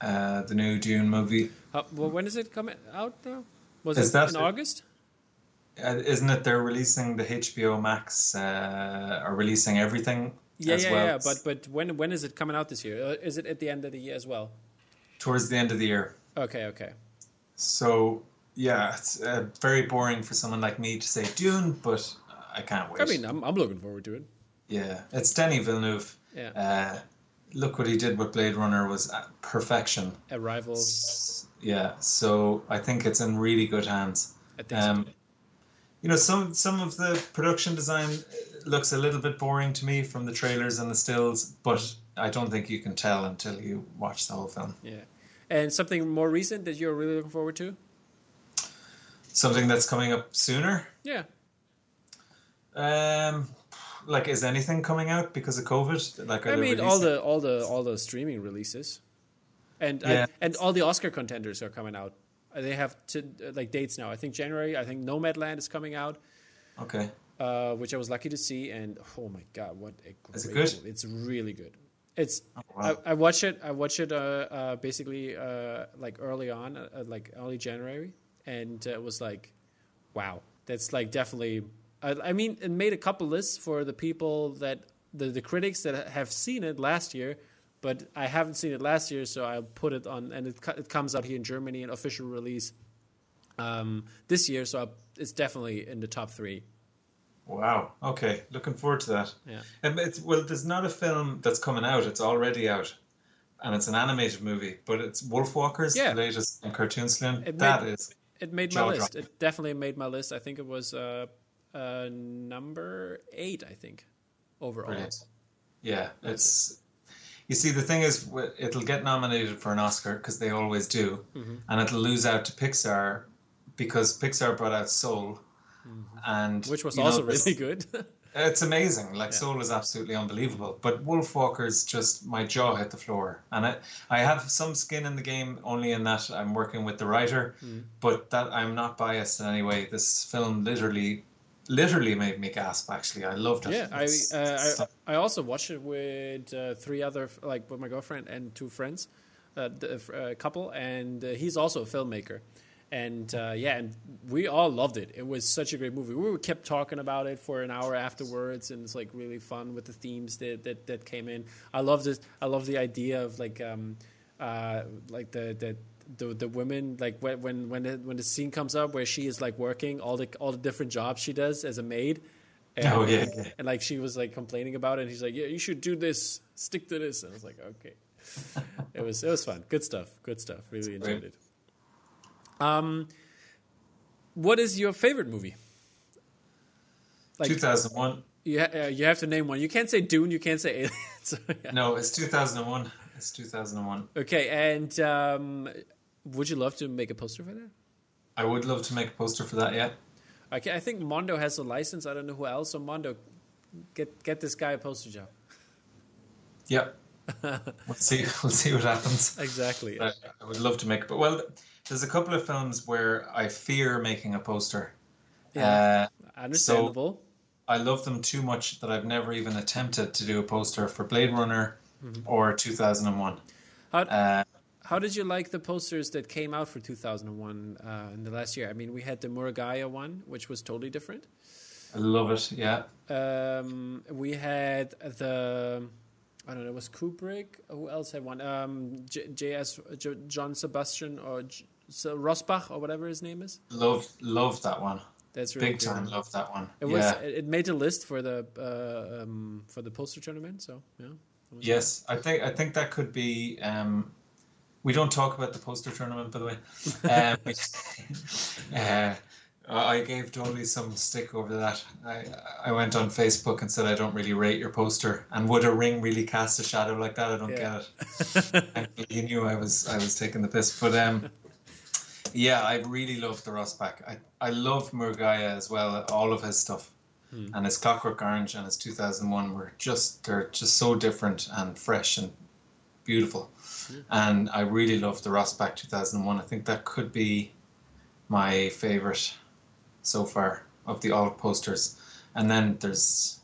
uh, the new Dune movie. Uh, well, when is it coming out now? Was Is it that in it? August? Uh, isn't it? They're releasing the HBO Max, uh, are releasing everything Yeah, as yeah, well yeah. But but when when is it coming out this year? Uh, is it at the end of the year as well? towards the end of the year. Okay, okay. So yeah, it's uh, very boring for someone like me to say Dune, but I can't wait. I mean, I'm I'm looking forward to it. yeah, it's Denis Villeneuve. Yeah, Uh, look what he did with Blade Runner was perfection. Arrival. Yeah, so I think it's in really good hands. I think so. Um, you know, some some of the production design looks a little bit boring to me from the trailers and the stills, but I don't think you can tell until you watch the whole film. Yeah, and something more recent that you're really looking forward to? Something that's coming up sooner. Yeah. Um, like, is anything coming out because of COVID? Like, are I mean, all the all the all the streaming releases, and Yeah. and, and all the Oscar contenders are coming out. They have to, like dates now. I think January. I think Nomadland is coming out, Okay, uh, which I was lucky to see. And oh my god, what a great! Is it good? movie. It's really good. It's Oh, wow. I, I watched it. I watch it uh, uh, basically uh, like early on, uh, like early January, and uh, it was like, wow, that's like definitely. I, I mean, it made a couple lists for the people that the the critics that have seen it last year, but I haven't seen it last year, so I'll put it on, and it it comes out here in Germany, an official release um, this year, so I, it's definitely in the top three. wow. Okay, looking forward to that. Yeah. Um, it's, well, there's not a film that's coming out. It's already out, and it's an animated movie. But it's Wolfwalkers, Yeah. the latest in Cartoon Saloon. It That made- is It made my list. It definitely made my list. I think it was uh, uh, number eight. I think overall. Yeah, it's. You see, the thing is, it'll get nominated for an Oscar because they always do, Mm-hmm. and it'll lose out to Pixar because Pixar brought out Soul, and Mm-hmm. Which was you know, also really good. It's amazing. Like Soul is absolutely unbelievable. But Wolfwalkers just my jaw hit the floor. And I I have some skin in the game only in that I'm working with the writer, Mm. but that I'm not biased in any way. This film literally literally made me gasp actually. I loved it. yeah, I, uh, I I also watched it with uh, three other like with my girlfriend and two friends, uh, the uh, couple, and uh, he's also a filmmaker. And uh, yeah, and we all loved it. It was such a great movie. We kept talking about it for an hour afterwards, and it's like really fun with the themes that that, that came in. I loved it. I love the idea of like um, uh, like the the. The, the women like when when when the, when the scene comes up where she is like working all the all the different jobs she does as a maid and, Oh, yeah, yeah. and like she was like complaining about it and he's like yeah you should do this stick to this and I was like okay it was it was fun good stuff good stuff really enjoyed it um what is your favorite movie like 2001. you, ha- uh, you have to name one you can't say Dune you can't say Alien so, yeah. No, it's 2001. It's 2001. okay and um would you love to make a poster for that I would love to make a poster for that. Yeah. okay I think Mondo has a license I don't know who else so Mondo get get this guy a poster job Yeah. we'll see. We'll see what happens. exactly I, I would love to make, it. but well, there's a couple of films where I fear making a poster. Yeah. Uh, understandable I love them too much that I've never even attempted to do a poster for Blade Runner or 2001. How, Uh, how did you like the posters that came out for 2001 uh, in the last year? I mean, we had the Murugiah one, which was totally different. I love it. Yeah. Um, we had the, I don't know, it was Kubrick. Who else had one? Um, J.S. J- John Sebastian or J- so Rossbach or whatever his name is. Love love that one. That's really Big good. time. Love that one. It was. yeah. It it made the list for the uh, um, for the poster tournament. So yeah. was Yes, I think I think that could be. Um, we don't talk about the poster tournament, by the way. Um, uh, I gave Dolly some stick over that. I I went on Facebook and said I don't really rate your poster, and would a ring really cast a shadow like that? I don't Yeah. get it. And he knew I was I was taking the piss, but um, yeah, I really love the Rossbach. I I love Murugiah as well. All of his stuff, and his Clockwork Orange and his 2001 were just they're just so different and fresh and beautiful. And I really love the Rossbach 2001. I think that could be my favorite so far of the all posters. And then there's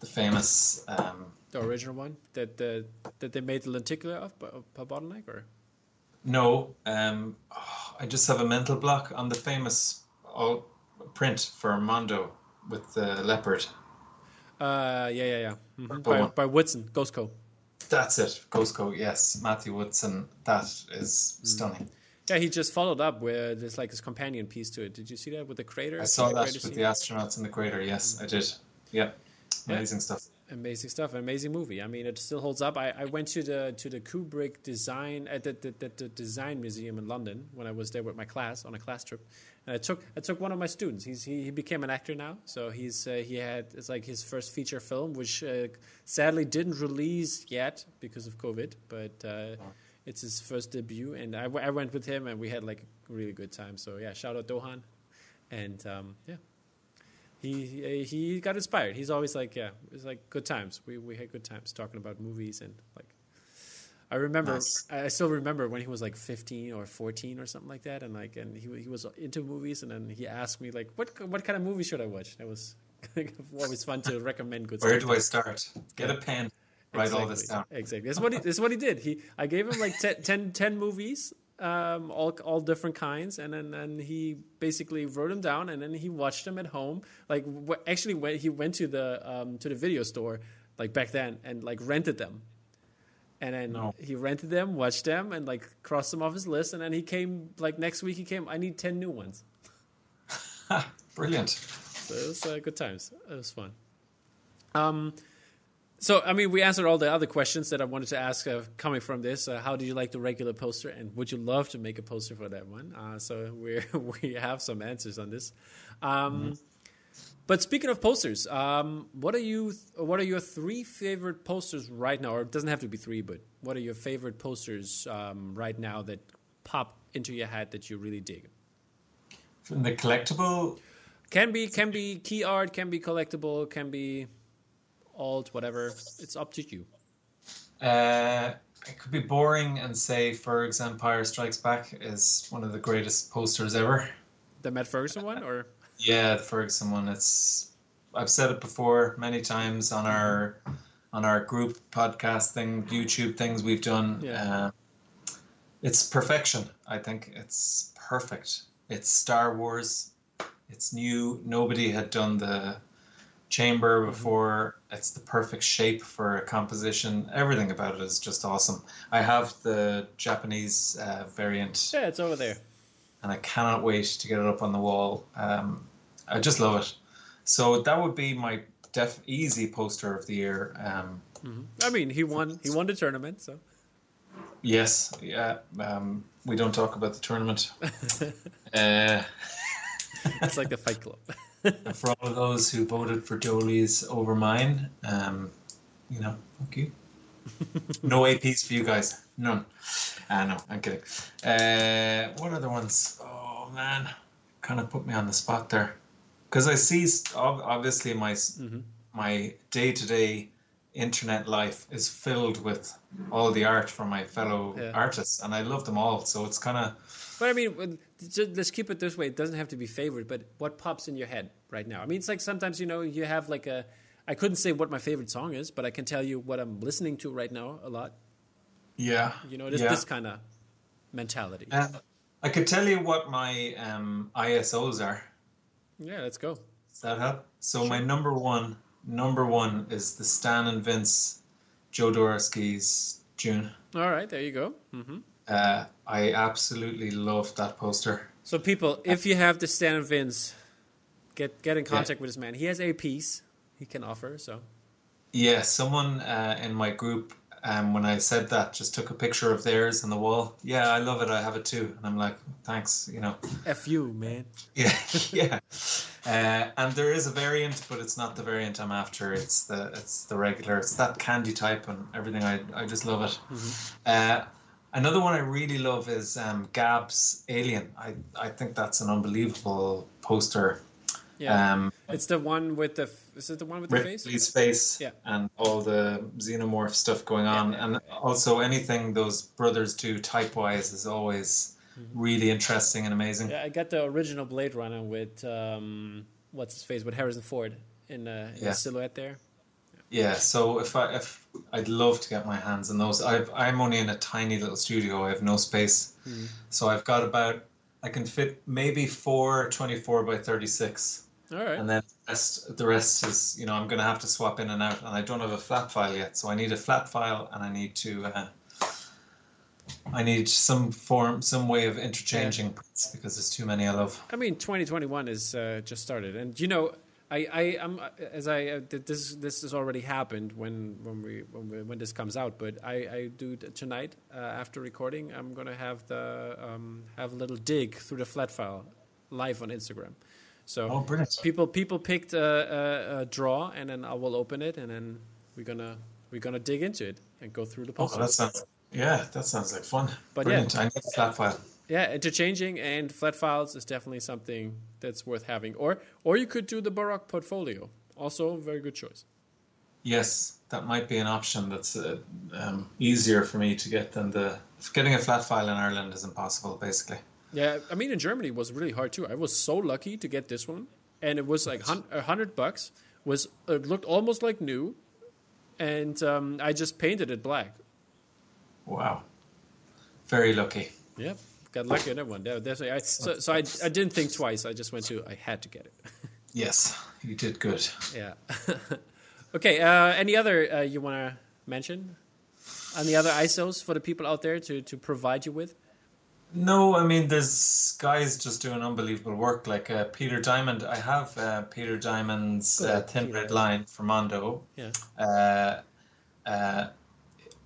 the famous um, The original one that the that they made the lenticular of by, by bottleneck or no. Um, oh, I just have a mental block on the famous all print for Mondo with the leopard. uh yeah yeah yeah Mhm. By by Woodson Ghost Co. That's it, Ghost Coat. Yes, Matthew Woodson. That is stunning. Yeah, he just followed up where there's like his companion piece to it. Did you see that with the crater? I saw that with scene? the astronauts in the crater. Yes, I did. Yeah, Yeah. amazing stuff. Amazing stuff amazing movie. I mean it still holds up. I, I went to the to the kubrick design at the, the, the, the design museum in london when i was there with my class on a class trip. And i took i took one of my students. He's he, he became an actor now. So he's uh, he had it's like his first feature film which uh, sadly didn't release yet because of covid but uh, it's his first debut. And I, I went with him and we had like a really good time. So yeah shout out dohan. And um, yeah he he he got inspired. He's always like, yeah, it's like good times. We we had good times talking about movies and like. I remember, Nice. I I still remember when he was like 15 or 14 or something like that, and like, and he he was into movies, and then he asked me like, what what kind of movie should I watch? That was always fun to recommend good. Where stuff. do I start? Get a pen. Write all this Exactly. down. Exactly. That's what he, that's what he did. He I gave him like 10, 10, 10 movies, um, all all different kinds, and then and he basically wrote them down, and then he watched them at home. Like wh- actually, when he went to the um, to the video store, like back then, and like rented them. And then No. he rented them, watched them, and like crossed them off his list. And then he came like next week. He came. I need ten new ones. Brilliant. So it was uh, good times. It was fun. Um, so I mean, we answered all the other questions that I wanted to ask uh, coming from this. Uh, how do you like the regular poster, and would you love to make a poster for that one? Uh, so we we have some answers on this. Um, But speaking of posters, um, what are you? What are your three favorite posters right now? Or it doesn't have to be three, but what are your favorite posters um, right now that pop into your head that you really dig? From the collectible, Can be can be key art, can be collectible, can be alt, whatever. It's up to you. uh, it could be boring and say Ferg's Empire Strikes Back is one of the greatest posters ever. The Matt Ferguson one, or Yeah, the Ferguson one. It's I've said it before many times on our on our group podcast thing, YouTube things we've done. Yeah. Uh, it's perfection. I think it's perfect. It's Star Wars. It's new. Nobody had done the chamber before. It's the perfect shape for a composition. Everything about it is just awesome. I have the Japanese uh, variant yeah, it's over there. and I cannot wait to get it up on the wall. Um, I just love it. So that would be my def easy poster of the year. Um, I mean, he won. He won the tournament, so yes, yeah. Um, we don't talk about the tournament. uh, it's like the Fight Club. For all of those who voted for Jolie's over mine, um, you know, fuck you. no APs for you guys. None. Uh, no, I'm kidding. Uh, what other ones? Oh man, kind of put me on the spot there. Because I see, obviously, my s my day to day internet life is filled with all the art from my fellow Yeah. artists, and I love them all. So it's kind of But I mean, let's keep it this way. It doesn't have to be favorite, but what pops in your head right now? I mean, it's like sometimes you know you have like a. I couldn't say what my favorite song is, but I can tell you what I'm listening to right now a lot. yeah. You know, this yeah. this kind of mentality. Uh, I could tell you what my um, ISOs are. Yeah, let's go. Does that help? So my number one, number one is the Stan and Vince, Joe Dorowski's June. All right, there you go. hmm Uh, I absolutely love that poster. So, people, if you have the Stan and Vince, get get in contact with this man. He has a piece he can offer. So, Yeah, someone uh, in my group um, when I said that, just took a picture of theirs on the wall. Yeah, I love it. I have it too. And I'm like, thanks. You know. F you, man. Yeah, yeah. Uh, and there is a variant, but it's not the variant I'm after. It's the it's the regular. It's that candy type and everything. I I just love it. Mm-hmm. Uh, another one I really love is um, Gabz Alien. I I think that's an unbelievable poster. Yeah, Um, it's the one with the. Is it the one with the face? Ripley's face Yeah. and all the xenomorph stuff going on, yeah, and also anything those brothers do type wise is always really interesting and amazing. Mm-hmm. Yeah, I got the original Blade Runner with um, what's his face with Harrison Ford in, uh, in Yeah. the silhouette there. Yeah, so if I if I'd love to get my hands on those. I've I'm only in a tiny little studio. I have no space, Hmm. so I've got about I can fit maybe four 24 by 36, All right. and then the rest the rest is you know I'm gonna have to swap in and out, and I don't have a flat file yet, so I need a flat file, and I need to. Uh, I need some form, some way of interchanging prints because there's too many I love. I mean, 2021 is uh, just started, and you know, I, I am as I uh, this this has already happened when when we when, we, when this comes out, but I, I do tonight uh, after recording. I'm gonna have the um, have a little dig through the flat file live on Instagram. So Oh, brilliant! people people picked a, a, a draw, and then I will open it, and then we're gonna we're gonna dig into it and go through the Oh, that sounds yeah, that sounds like fun. But brilliant! I need a flat file. Yeah, interchanging and flat files is definitely something that's worth having. Or or you could do the Baroque portfolio. Also, a very good choice. Yes, that might be an option that's uh, um, easier for me to get than the getting a flat file in Ireland is impossible, basically. Yeah, I mean in Germany it was really hard too. I was so lucky to get this one, and it was like a hundred bucks. Was it looked almost like new, and um, I just painted it black. Wow, very lucky. Yep, got lucky on that one. That- that's- I, so so I, I didn't think twice. I just went to I had to get it. Yes, you did good. Yeah. okay. Uh, any other uh, you want to mention? Any other ISOs for the people out there to, to provide you with? No, I mean, there's guys just doing unbelievable work. Like uh, Peter Diamond, I have uh, Peter Diamond's uh, Thin. Red Line for Mondo. Yeah. Uh, uh,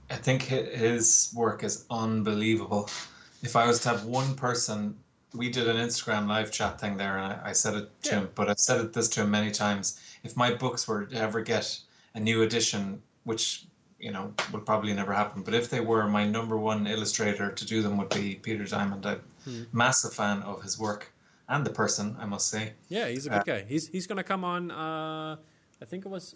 I think his work is unbelievable. If I was to have one person, we did an Instagram live chat thing there, and I, I said it to Yeah. him, but I've said it this to him many times. If my books were to ever get a new edition, which you know will probably never happen, but if they were, my number one illustrator to do them would be Peter Diamond. I'm Hmm. massive fan of his work and the person, I must say. Yeah, he's a good guy. He's he's gonna come on. Uh, I think it was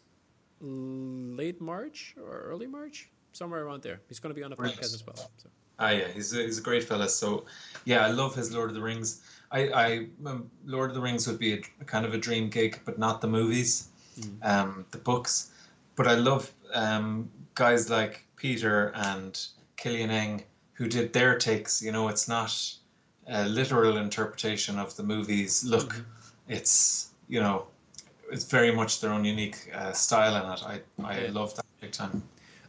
late March or early March, somewhere around there. He's gonna be on a Brilliant. podcast as well. So. Ah, yeah, he's a, he's a great fella. So, yeah, I love his Lord of the Rings. I, I um, Lord of the Rings would be a, a kind of a dream gig, but not the movies, um, the books. But I love um, guys like Peter and Kilian Eng who did their takes. You know, it's not a literal interpretation of the movie's look. It's you know, it's very much their own unique uh, style in it. I I Yeah. love that big time.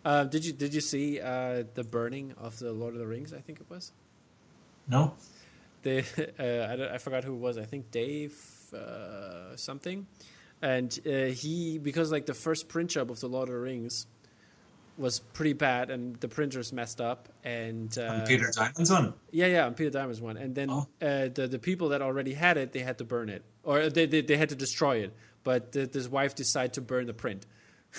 Uh, did you did you see uh, the burning of the Lord of the Rings? I think it was. No. the uh, I, I forgot who it was. I think Dave uh, something, and uh, he because like the first print job of the Lord of the Rings was pretty bad, and the printers messed up, and uh, And Peter Diamond's one. yeah, yeah, and Peter Diamond's one, and then Oh. uh, the the people that already had it, they had to burn it, or they they, they had to destroy it, but the, his wife decided to burn the print.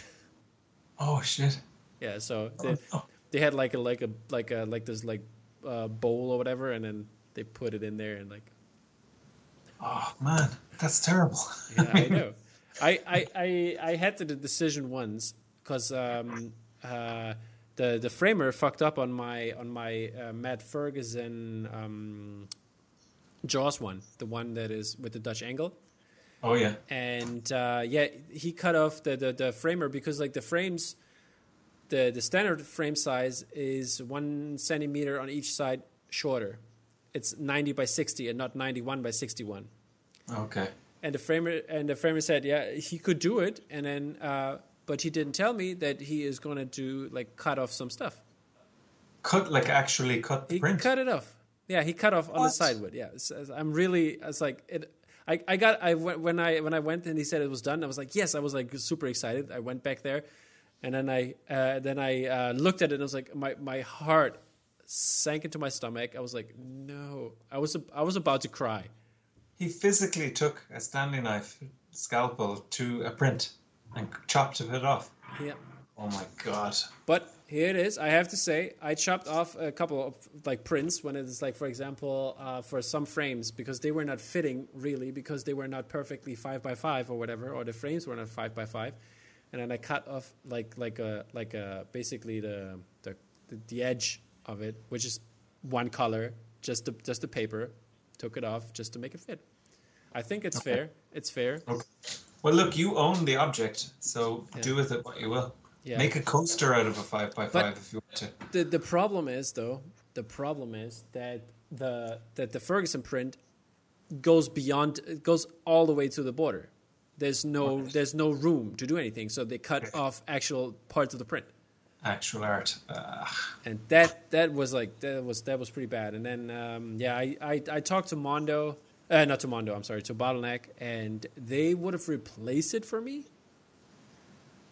Oh shit. Yeah, so they, Oh. they had like a like a like a like this like uh, bowl or whatever, and then they put it in there and like Oh man, that's terrible. yeah, I know. I, I, I, I had the decision once because um, uh, the the framer fucked up on my on my uh, Matt Ferguson um, Jaws one, the one that is with the Dutch angle, oh yeah. and uh, yeah, he cut off the, the the framer because like the frames, the the standard frame size is one centimeter on each side shorter. It's ninety by sixty and not ninety one by sixty one. Okay. And the framer and the framer said, yeah, he could do it, and then, uh, but he didn't tell me that he is going to do like cut off some stuff. Cut like actually cut the He print. cut it off. Yeah, he cut off on the What? side wood. Yeah, It's- it's- I'm really. It's like it. I, I got I went when I when I went and he said it was done. I was like yes. I was like super excited. I went back there, And then I uh, then I uh, looked at it and I was like, my my heart sank into my stomach. I was like, no, I was I was about to cry. He physically took a Stanley knife scalpel to a print and chopped it off. Yeah. Oh my god. But here it is. I have to say, I chopped off a couple of like prints when it's like, for example, uh, for some frames because they were not fitting really because they were not perfectly five by five or whatever, or the frames were not five by five, and then I cut off like like a like a basically the the the edge of it, which is one color, just the just the paper, took it off just to make it fit. I think it's Okay. fair. It's fair. Okay. Well, look, you own the object, so Yeah. do with it what you will. Yeah. Make a coaster out of a five by But- five if you want to. the the problem is though the problem is that the that the Ferguson print goes beyond it goes all the way to the border. There's no Right. there's no room to do anything, so they cut off actual parts of the print, Actual art. Uh, and that that was like that was that was pretty bad. And then um, yeah, I, I I talked to Mondo, uh, not to Mondo, I'm sorry, to Bottleneck, and they would have replaced it for me,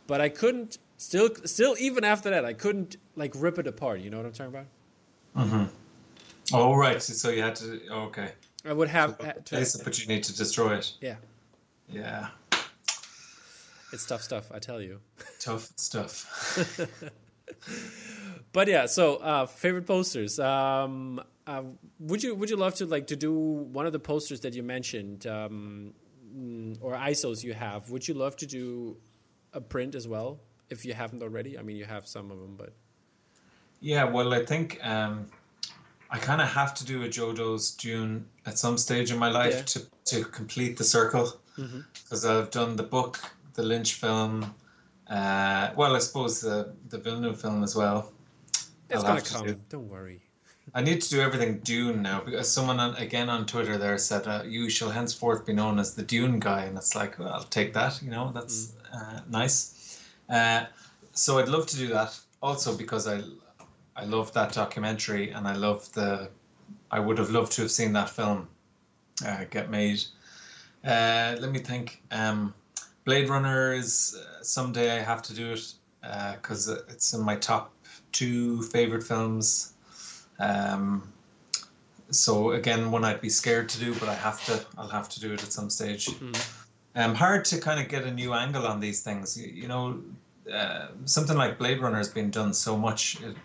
but I couldn't. Still, still, even after that, I couldn't like rip it apart. You know what I'm talking about? oh, right. So you had to. Okay. I would have had to. Place it, but you need to destroy it. Yeah, Yeah. it's tough stuff. I tell you. Tough stuff. But yeah, so uh, favorite posters. Um, uh, would you would you love to like to do one of the posters that you mentioned um, mm, or ISOs you have? Would you love to do a print as well if you haven't already? I mean, you have some of them, but Yeah, well, I think um, I kind of have to do a Jodo's Dune at some stage in my life Yeah. to, to complete the circle because I've done the book, the Lynch film, uh, well, I suppose the the Villeneuve film as well. it's I'll gonna come. do- Don't worry. I need to do everything Dune now because someone on, again on Twitter there said uh, you shall henceforth be known as the Dune guy, and it's like, well, I'll take that. You know, that's uh, nice. Uh, so I'd love to do that also because I I love that documentary and I love the I would have loved to have seen that film uh, get made. Uh, let me think. Um, Blade Runner is uh, someday I have to do it because it's in my top two favorite films. Um, so again, one I'd be scared to do, but I have to. I'll have to do it at some stage. Um, hard to kind of get a new angle on these things. You, you know, uh, something like Blade Runner has been done so much. It,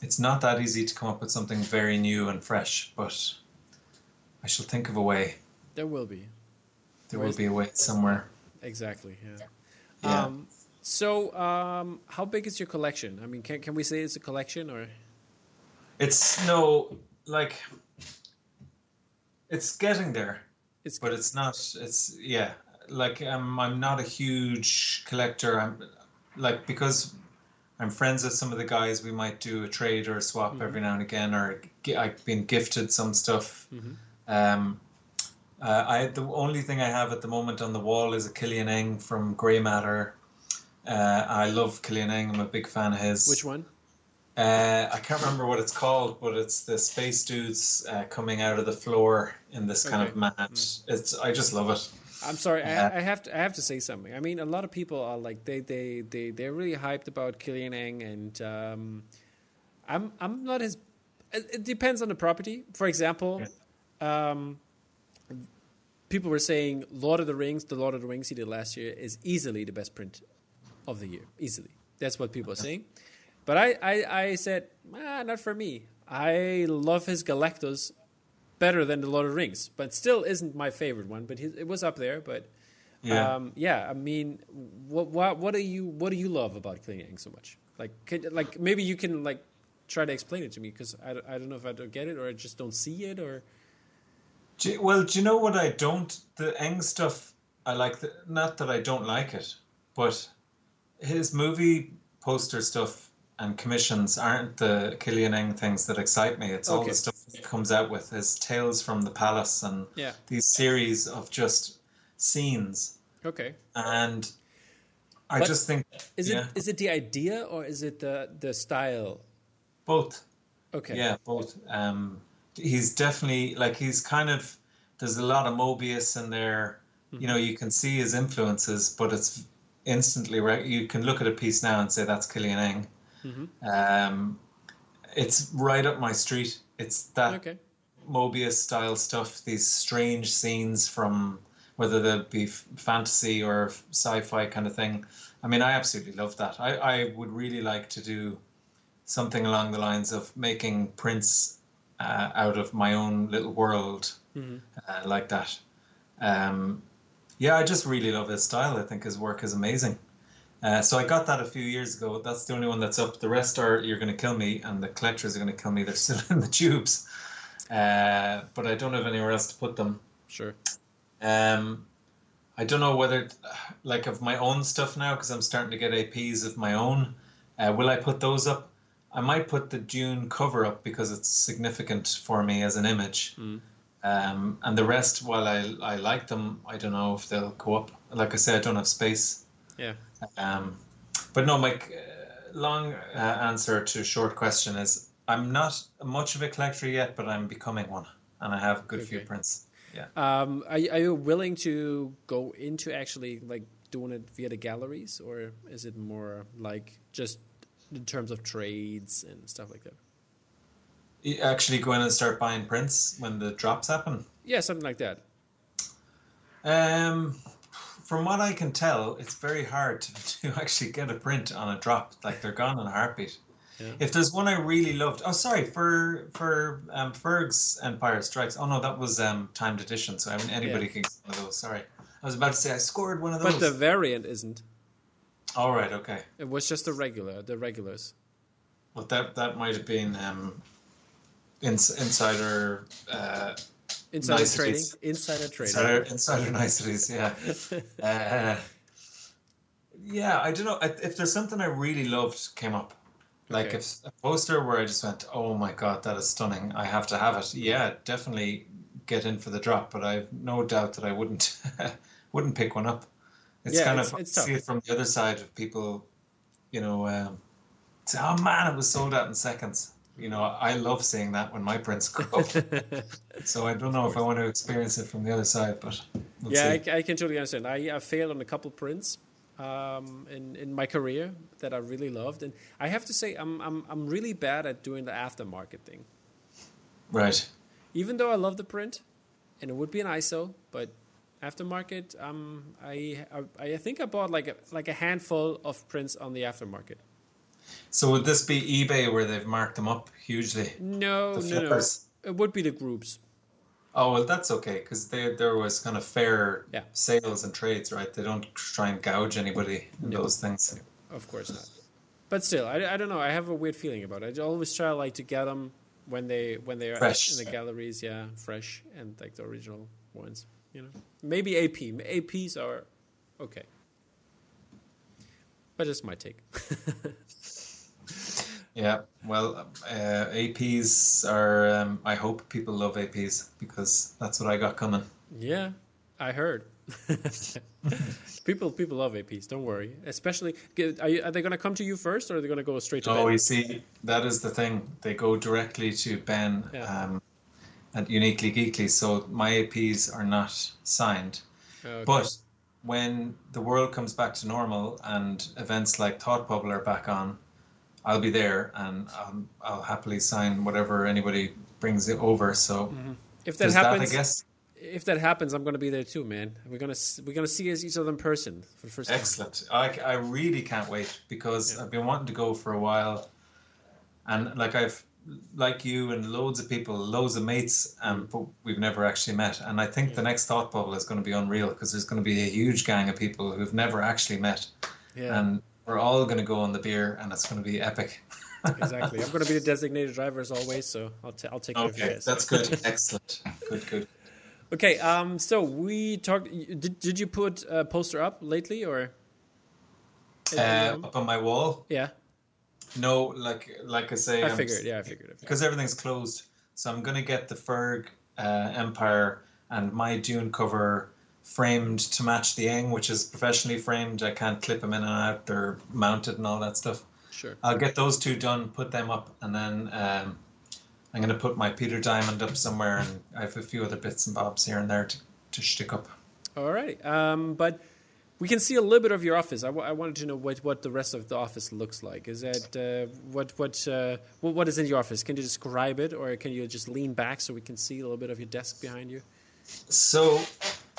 it's not that easy to come up with something very new and fresh. But I shall think of a way. There will be There Where's- will be a way somewhere. exactly. Yeah. Yeah. Um, so, um, how big is your collection? I mean, can can we say it's a collection or? It's no like. It's getting there. It's but it's not it's yeah like um, i'm not a huge collector i'm like because i'm friends with some of the guys we might do a trade or a swap every now and again or i've been gifted some stuff um uh, I the only thing I have at the moment on the wall is a Kilian Eng from Grey Matter. Uh, I love Kilian Eng. I'm a big fan of his. which one? Uh, I can't remember what it's called, but it's the space dudes uh, coming out of the floor in this kind of Okay. mat. It's I just love it. I'm sorry, Yeah. I, I have to I have to say something. I mean, a lot of people are like they they they they're really hyped about Kilian Eng, and um, I'm I'm not as. It, depends on the property. For example, um, people were saying Lord of the Rings, the Lord of the Rings he did last year is easily the best print of the year. Easily, that's what people are saying. But I I, I said ah, not for me. I love his Galactus better than the Lord of the Rings, but still isn't my favorite one. But his, it was up there. But Yeah. um, yeah. I mean, what what what do you what do you love about Kilian Eng so much? Like, can, like maybe you can like try to explain it to me because I, don't- I don't know if I don't get it or I just don't see it or Do well, do you know what I don't? The Eng stuff, I like. The, not that I don't like it, but his movie poster stuff and commissions aren't the Kilian Eng things that excite me. It's all the stuff he comes out with, his Tales from the Palace and yeah. these series of just scenes. Okay. And I But just think, Is yeah, it is it the idea or is it the the style? both. Okay. Yeah, both. Um, he's definitely like he's kind of. There's a lot of Moebius in there. You know, you can see his influences, but it's instantly right. you can look at a piece now and say that's Kilian Eng. Mm-hmm. Um, it's right up my street. It's that Okay. Moebius style stuff. These strange scenes from whether they be fantasy or sci-fi kind of thing. I mean, I absolutely love that. I, I would really like to do something along the lines of making prints uh, out of my own little world Mhm. uh, like that. Um, yeah, I just really love his style. I think his work is amazing. Uh, so I got that a few years ago. That's the only one that's up. The rest are "You're Going to Kill Me" and the collectors are going to kill me. They're still in the tubes, uh, but I don't have anywhere else to put them. Sure. Um, I don't know whether, like, of my own stuff now, because I'm starting to get APs of my own. Uh, will I put those up? I might put the Dune cover up because it's significant for me as an image. Mm. Um, and the rest, while I, I like them, I don't know if they'll go up. Like I said, I don't have space. Yeah. Um, but no, my uh, long uh, answer to a short question is I'm not much of a collector yet, but I'm becoming one. And I have a good few prints. Yeah. Um, are, are you willing to go into actually like doing it via the galleries, or is it more like just in terms of trades and stuff like that? You actually go in and start buying prints when the drops happen. Yeah, something like that. Um, from what I can tell, it's very hard to, to actually get a print on a drop. Like they're gone in a heartbeat. Yeah. If there's one I really loved, oh sorry, for for um, Ferg's Empire Strikes. Oh no, that was um, timed edition. So I mean, anybody Yeah. can get one of those. Sorry, I was about to say I scored one of those. But the variant isn't. All right, okay. It was just the regular, the regulars. Well, that that might have been um, ins- insider. Uh, Insider Niceties. trading. Insider trading. Insider, insider niceties, yeah. uh, yeah, I don't know. If there's something I really loved came up, like Okay. if a poster where I just went, "Oh my god, that is stunning! I have to have it." Yeah, definitely get in for the drop, but I've no doubt that I wouldn't wouldn't pick one up. It's Yeah, kind it's- of it's see tough. it from the other side of people, you know. Um, say, "Oh man, it was sold out in seconds." You know, I love seeing that when my prints go up. So I don't know if I want to experience it from the other side, but yeah. I, I can totally understand. I, I failed on a couple prints um, in in my career that I really loved, and I have to say I'm I'm I'm really bad at doing the aftermarket thing. right. Even though I love the print, and it would be an ISO, but aftermarket, um, I, I I think I bought like a like a handful of prints on the aftermarket. So would this be eBay where they've marked them up hugely? No, no, no. It would be the groups. Oh well, that's okay because there there was kind of fair Yeah. sales and trades, right? They don't try and gouge anybody in No. those things. Of course not. But still, I, I don't know. I have a weird feeling about it. I always try like to get them when they when they are Fresh. in the galleries, yeah, fresh and like the original ones. You know, maybe AP. APs are okay, but it's my take. Yeah. Well, uh, APs are. Um, I hope people love APs because that's what I got coming. yeah, I heard. people people love APs. Don't worry. Especially, are, you, are they going to come to you first, or are they going to go straight to? Oh, Ben? you see, that is the thing. They go directly to Ben Yeah. um, at Uniquely Geekly, so my APs are not signed. Okay. But when the world comes back to normal and events like Thought Bubble are back on, I'll be there and um, I'll happily sign whatever anybody brings it over. So if that happens, that, I guess. if that happens, I'm going to be there too, man. We're gonna we're gonna see each other in person for the first time. Excellent. I, I really can't wait because Yeah. I've been wanting to go for a while, and like I've like you and loads of people, loads of mates, um, but we've never actually met. And I think the next thought bubble is going to be unreal because there's going to be a huge gang of people who've never actually met, Yeah, and we're all going to go on the beer, and it's going to be epic. exactly. I'm going to be the designated driver as always, so I'll, t- I'll take care of you okay, that's good. Excellent. Good, good. Okay, um, so we talked. Did, did you put a poster up lately, or? Uh, up on my wall. yeah, No, like like I say, I I'm- figured. Yeah, I figured. I figured. because everything's closed. So I'm going to get the Ferg uh, Empire and my Dune cover framed to match the Eng, which is professionally framed. I can't clip them in and out; they're mounted and all that stuff. Sure. I'll get those two done, put them up, and then um, I'm going to put my Peter Diamond up somewhere, and I have a few other bits and bobs here and there to, to stick up. All right. Um, but we can see a little bit of your office. I, w- I wanted to know what, what the rest of the office looks like. Is that uh, what what, uh, what what is in your office? Can you describe it, or can you just lean back so we can see a little bit of your desk behind you? So,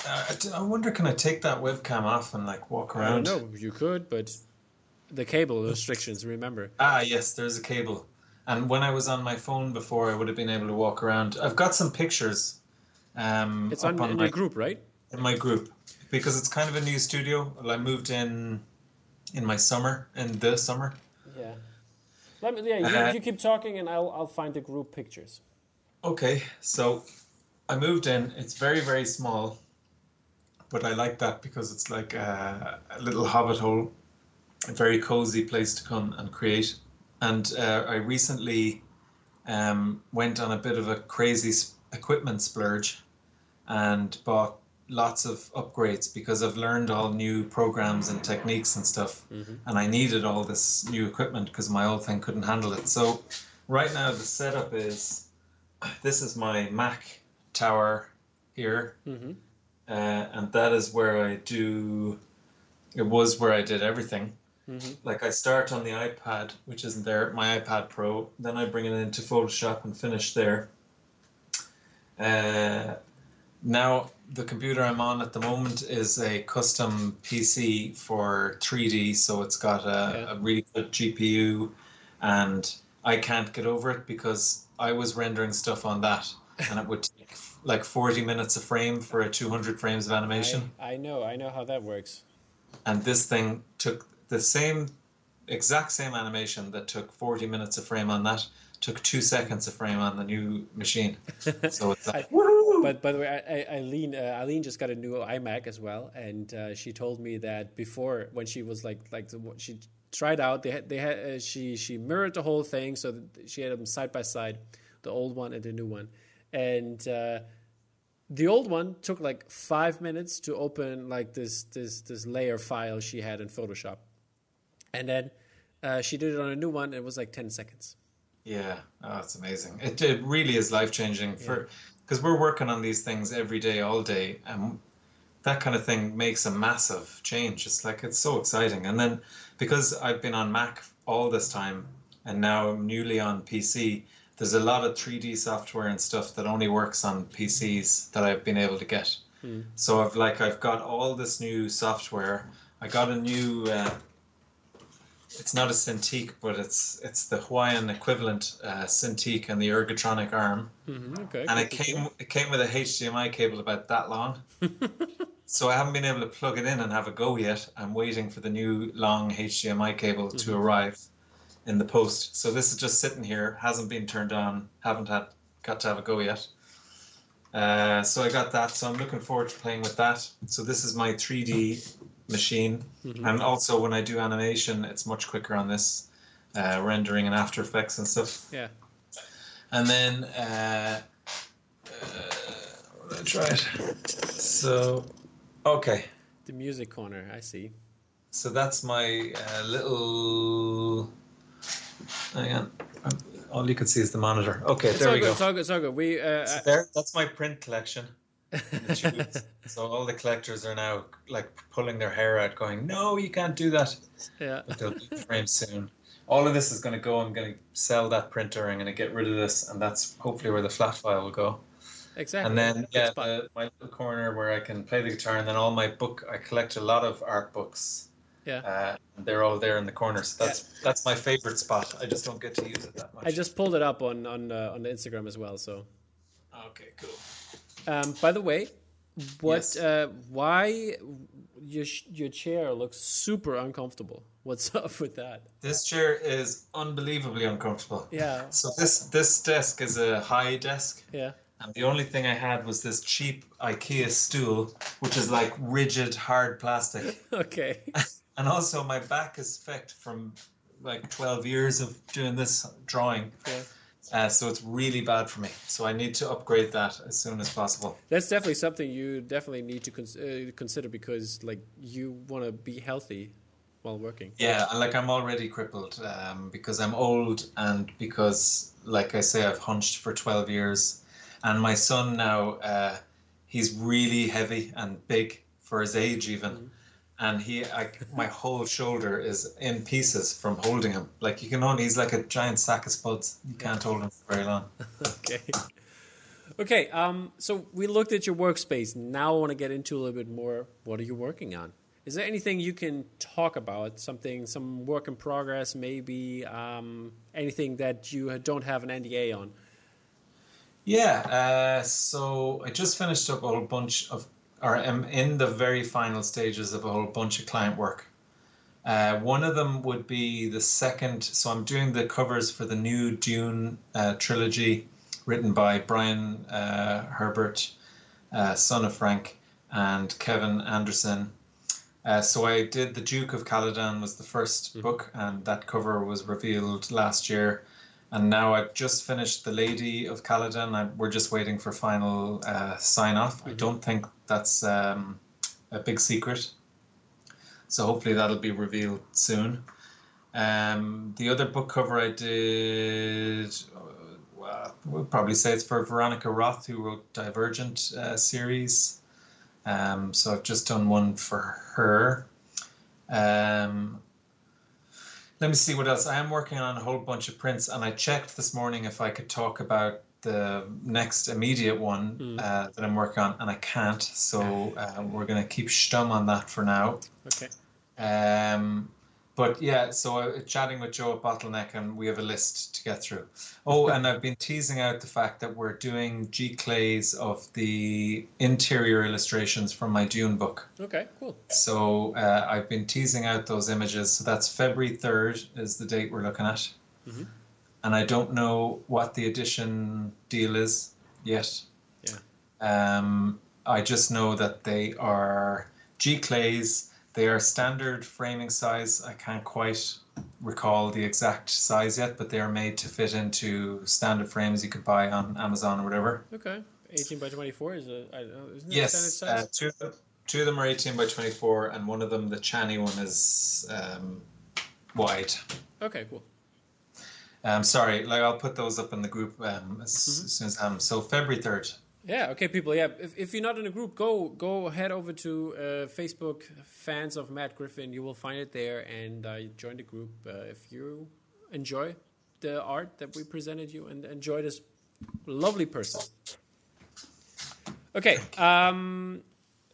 uh, I wonder, can I take that webcam off and like walk around? No, you could, but the cable restrictions. Remember. Ah, yes, there's a cable. And when I was on my phone before, I would have been able to walk around. I've got some pictures. Um, it's on, on in my, your group, right? In my group, because it's kind of a new studio. Well, I moved in in my summer, in the summer. Yeah. Let me, yeah, you, Uh, you keep talking, and I'll I'll find the group pictures. Okay, so I moved in. It's very, very small, but I like that because it's like a, a little hobbit hole, a very cozy place to come and create. And uh, I recently um, went on a bit of a crazy equipment splurge and bought lots of upgrades because I've learned all new programs and techniques and stuff, and I needed all this new equipment because my old thing couldn't handle it. So right now the setup is this is my Mac tower here, Mm-hmm. Uh, and that is where I do. It was where I did everything. Mm-hmm. Like I start on the iPad, which isn't there, my iPad Pro. Then I bring it into Photoshop and finish there. Uh, now the computer I'm on at the moment is a custom PC for 3D, so it's got a, Yeah. a really good GPU, and I can't get over it because I was rendering stuff on that, and it would take like 40 minutes a frame for a 200 frames of animation I, I know, I know how that works. and this thing took the same exact same animation that took 40 minutes a frame on that took two seconds a frame on the new machine so it's like woohoo! But by the way, I, I, Eileen, uh, Eileen just got a new iMac as well, and uh, she told me that before when she was like like the, she tried out, they had they had uh, she she mirrored the whole thing, so that she had them side by side, the old one and the new one, and. Uh, the old one took like five minutes to open like this this this layer file she had in Photoshop, and then uh, she did it on a new one. It was like ten seconds. yeah oh it's amazing it, it really is life changing for because we're working on these things every day all day and that kind of thing makes a massive change it's like it's so exciting and then because i've been on mac all this time and now i'm newly on pc there's a lot of 3d software and stuff that only works on pcs that i've been able to get so i've like i've got all this new software i got a new uh, it's not a Cintiq, but it's it's the Huion equivalent uh, Cintiq and the ergotronic arm, Mm-hmm. Okay. and it came it came with a HDMI cable about that long. so I haven't been able to plug it in and have a go yet. I'm waiting for the new long HDMI cable to arrive in the post. So this is just sitting here, hasn't been turned on, haven't had got to have a go yet. Uh, so I got that. So I'm looking forward to playing with that. So this is my 3D machine, and also when I do animation, it's much quicker on this, uh, rendering and After Effects and stuff. Yeah. And then uh, uh, try it. So, okay. The music corner. I see. So that's my uh, little. Hang on. All you can see is the monitor. Okay, It's there we good. go. It's all good. It's all good. We. Uh, So there, that's my print collection. in the tubes. so all the collectors are now like pulling their hair out, going, "No, you can't do that." yeah. But they'll be framed soon. All of this is going to go. I'm going to sell that printer. I'm going to get rid of this, and that's hopefully where the flat file will go. Exactly. And then yeah, the, my little corner where I can play the guitar, and then all my book. I collect a lot of art books. Yeah. Uh, they're all there in the corner. So that's that's my favorite spot. I just don't get to use it that much. I just pulled it up on on uh, on the Instagram as well. So, okay, cool. um, by the way, what? Yes. Uh, why your your chair looks super uncomfortable? What's up with that? This chair is unbelievably uncomfortable. Yeah. So this this desk is a high desk, Yeah. and the only thing I had was this cheap IKEA stool, which is like rigid, hard plastic. Okay. And also, my back is fecked from like 12 years of doing this drawing. Yeah. Uh, so it's really bad for me. So I need to upgrade that as soon as possible. That's definitely something you definitely need to cons- uh, consider because like you want to be healthy while working. Yeah, and like I'm already crippled um, because I'm old and because, like I say, I've hunched for 12 years. And my son now, uh, he's really heavy and big for his age, even. And he, I, my whole shoulder is in pieces from holding him. Like you can only, he's like a giant sack of spuds. You can't hold him for very long. okay. Okay. Um. So we looked at your workspace. Now I want to get into a little bit more. What are you working on? Is there anything you can talk about? Something, some work in progress, maybe um, anything that you don't have an NDA on? Yeah. Uh, so I just finished up a whole bunch of, or am in the very final stages of a whole bunch of client work. Uh, one of them would be the second. So I'm doing the covers for the new Dune uh, trilogy, written by Brian uh, Herbert, uh, son of Frank, and Kevin Anderson. Uh, so I did the Duke of Caladan was the 1st Mm-hmm. book, and that cover was revealed last year. And now I've just finished the Lady of Caladan. I, we're just waiting for final uh, sign off. I don't think that's um, a big secret. So hopefully that'll be revealed soon. Um, the other book cover I did, uh, well, we'll probably say it's for Veronica Roth, who wrote Divergent uh, series. Um, so I've just done one for her. Um, let me see what else. I am working on a whole bunch of prints, and I checked this morning if I could talk about the next immediate one uh, that I'm working on, and I can't. So uh, we're going to keep stum on that for now. Okay. Um, but yeah, so uh, chatting with Joe at Bottleneck, and we have a list to get through. Oh, and I've been teasing out the fact that we're doing giclées of the interior illustrations from my Dune book. Okay. Cool. So uh, I've been teasing out those images. So that's February 3rd is the date we're looking at. Mhm. And I don't know what the edition deal is yet. Yeah. Um, I just know that they are giclées. They are standard framing size. I can't quite recall the exact size yet, but they are made to fit into standard frames you could buy on Amazon or whatever. Okay. 18 by 24 is a. I don't know, isn't Yes, uh, two, of them, two of them are 18 by 24, and one of them, the Chani one, is um, wide. okay. Cool. Um, sorry, like I'll put those up in the group um, as, Mm-hmm. as soon as I'm. So February 3rd. Yeah, okay, people. Yeah, if, if you're not in a group, go go head over to uh, Facebook fans of Matt Griffin. You will find it there, and uh, join the group uh, if you enjoy the art that we presented you and enjoy this lovely person. Okay. Um,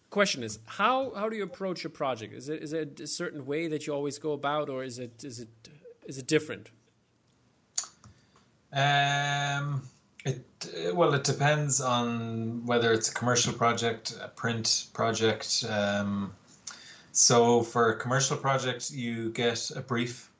question is how how do you approach a project? Is it is it a certain way that you always go about, or is it is it is it different? Um, it well, it depends on whether it's a commercial project, a print project. Um, so for a commercial project, you get a brief,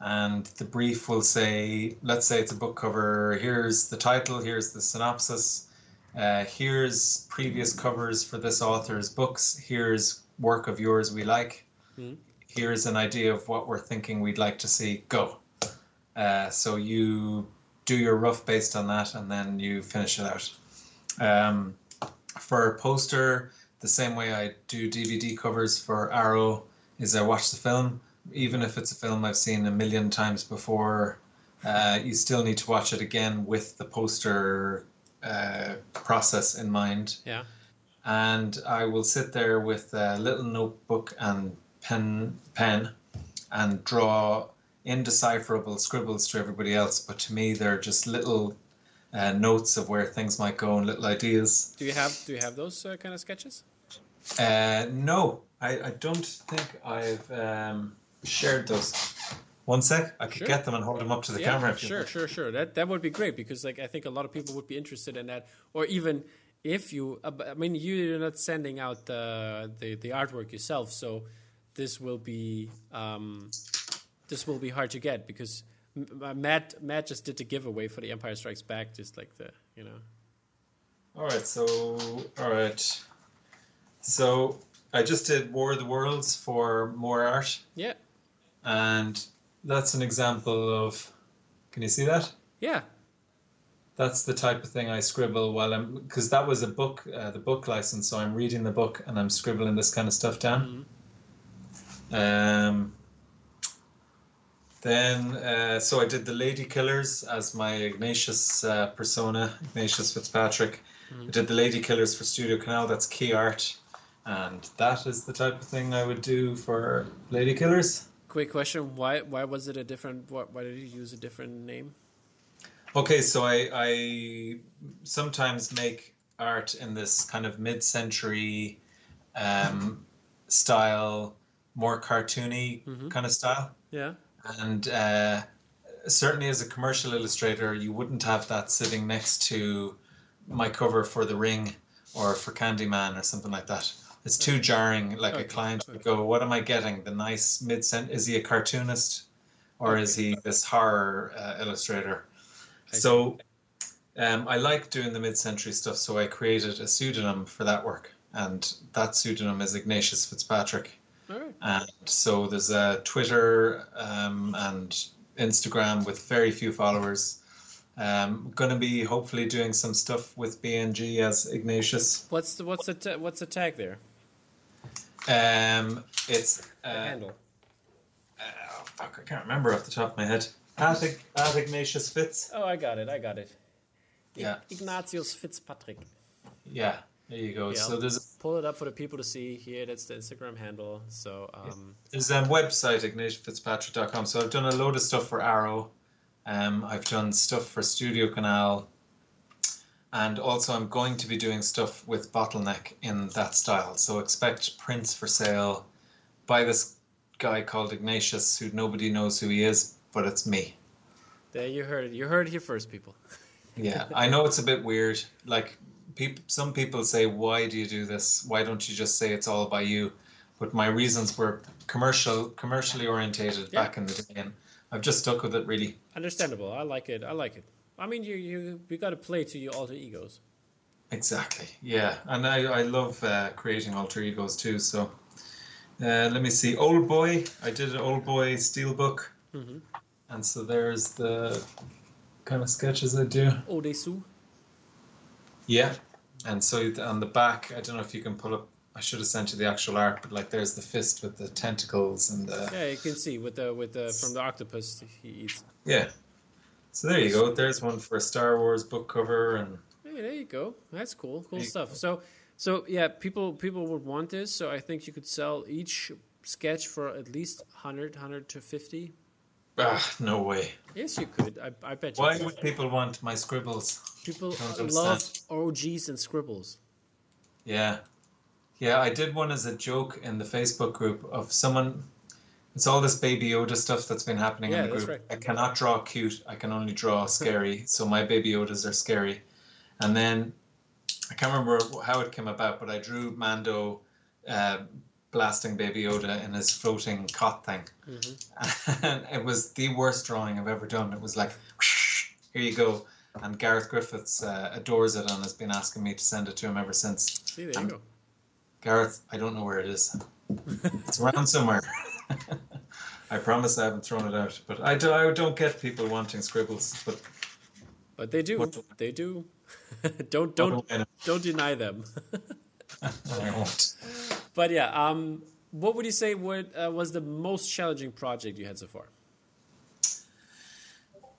and the brief will say, let's say it's a book cover. Here's the title. Here's the synopsis. Uh, here's previous covers for this author's books. Here's work of yours we like. Mhm. Here's an idea of what we're thinking we'd like to see. Go. Uh, so you do your rough based on that, and then you finish it out. Um, for a poster, the same way I do DVD covers for Arrow is I watch the film, even if it's a film I've seen a million times before. Uh, you still need to watch it again with the poster uh, process in mind Yeah. and I will sit there with a little notebook and pen pen and draw indecipherable scribbles to everybody else. But to me, they're just little uh, notes of where things might go and little ideas. Do you have do you have those uh, kind of sketches? Uh, no, I, I don't think I've um, shared those. One sec, I could Sure. get them and hold them up to the yeah, camera. if you sure, sure, sure. That that would be great because like I think a lot of people would be interested in that, or even if you, I mean, you're not sending out the the, the artwork yourself, so this will be um, this will be hard to get because uh, Matt Matt just did the giveaway for the Empire Strikes Back, just like the you know. All right, so all right, so I just did War of the Worlds for more art. Yeah, and that's an example of can you see that? Yeah, that's the type of thing i scribble while i'm because that was a book uh, the book license so i'm reading the book and i'm scribbling this kind of stuff down. Um then uh, so i did the lady killers as my ignatius uh, persona ignatius fitzpatrick i did the lady killers for studio canal that's key art and that is the type of thing I would do for Lady Killers. Quick question: Why why was it a different? Why, why did you use a different name? Okay, so I I sometimes make art in this kind of mid-century um, style, more cartoony Mhm. kind of style, Yeah. And uh, certainly as a commercial illustrator, you wouldn't have that sitting next to my cover for The Ring or for Candyman or something like that. It's too jarring. Like Okay, a client would go, "What am I getting? The nice mid-cent? Is he a cartoonist, or is he this horror uh, illustrator?" I so, um, I like doing the mid-century stuff, so I created a pseudonym for that work, and that pseudonym is Ignatius Fitzpatrick. All right. And so there's a Twitter um, and Instagram with very few followers. Um, going to be hopefully doing some stuff with BNG as Ignatius. What's the what's the ta- what's the tag there? Um, it's The uh, handle. oh, fuck, I can't remember off the top of my head. At, at Ignatius Fitz. Oh, I got it. I got it. Yeah. Ignatius Fitzpatrick. Yeah, there you go. Yeah. So there's Pull it up for the people to see here. That's the Instagram handle. So um, There's a website, ignatiusfitzpatrick.com. So I've done a load of stuff for Arrow. Um, I've done stuff for Studio Canal. And also, I'm going to be doing stuff with Bottleneck in that style. So expect prints for sale by this guy called Ignatius, who nobody knows who he is, but it's me. there you heard it. You heard it here first, people. Yeah, I know it's a bit weird. Like, peop some people say, "Why do you do this? Why don't you just say it's all by you?" But my reasons were commercial, commercially orientated Yeah. back in the day, and I've just stuck with it. Really, Understandable. I like it. I like it. I mean, you you you got to play to your alter egos. exactly. Yeah, and I I love uh, creating alter egos too. So, uh, let me see. Old boy, I did an old boy steelbook, Mm-hmm. and so there's the kind of sketches I do. Odesu. Yeah, and so on the back, I don't know if you can pull up. I should have sent you the actual art, but like there's the fist with the tentacles and the Yeah, you can see with the with the from the octopus he eats. yeah. So there you go. There's one for a Star Wars book cover, and Hey, there you go. That's cool. Cool stuff. go. So, so yeah, people people would want this. So I think you could sell each sketch for at least 100, 100 to 50. Ah, no way. Yes, you could. I, I bet you Why could. would people want my scribbles? People love understand. OGs and scribbles. Yeah, yeah. I did one as a joke in the Facebook group of someone. It's all this Baby Yoda stuff that's been happening Yeah, in the group. right. I cannot draw cute. I can only draw scary. so my Baby Yodas are scary. And then I can't remember how it came about, but I drew Mando uh, blasting Baby Yoda in his floating cot thing. hmm and it was the worst drawing I've ever done. It was like, here you go. And Gareth Griffiths uh, adores it and has been asking me to send it to him ever since. See, there you Um, go. Gareth, I don't know where it is. It's around somewhere. I promise I haven't thrown it out. But I, do, I don't get people wanting scribbles. But But they do. They do. don't don't don't deny them. I won't. But yeah, um, what would you say would, uh, was the most challenging project you had so far?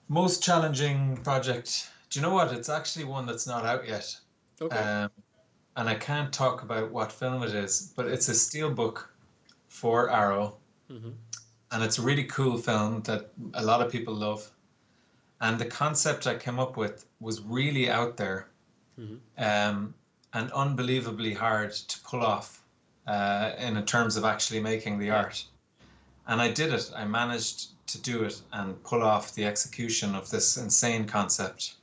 Most challenging project. Do you know what? It's actually one that's not out yet. Okay. Um, and I can't talk about what film it is, but it's a steel book for Arrow. hmm and it's a really cool film that a lot of people love. And the concept I came up with was really out there Mhm. um, and unbelievably hard to pull off uh, in terms of actually making the art. And I did it. I managed to do it and pull off the execution of this insane concept.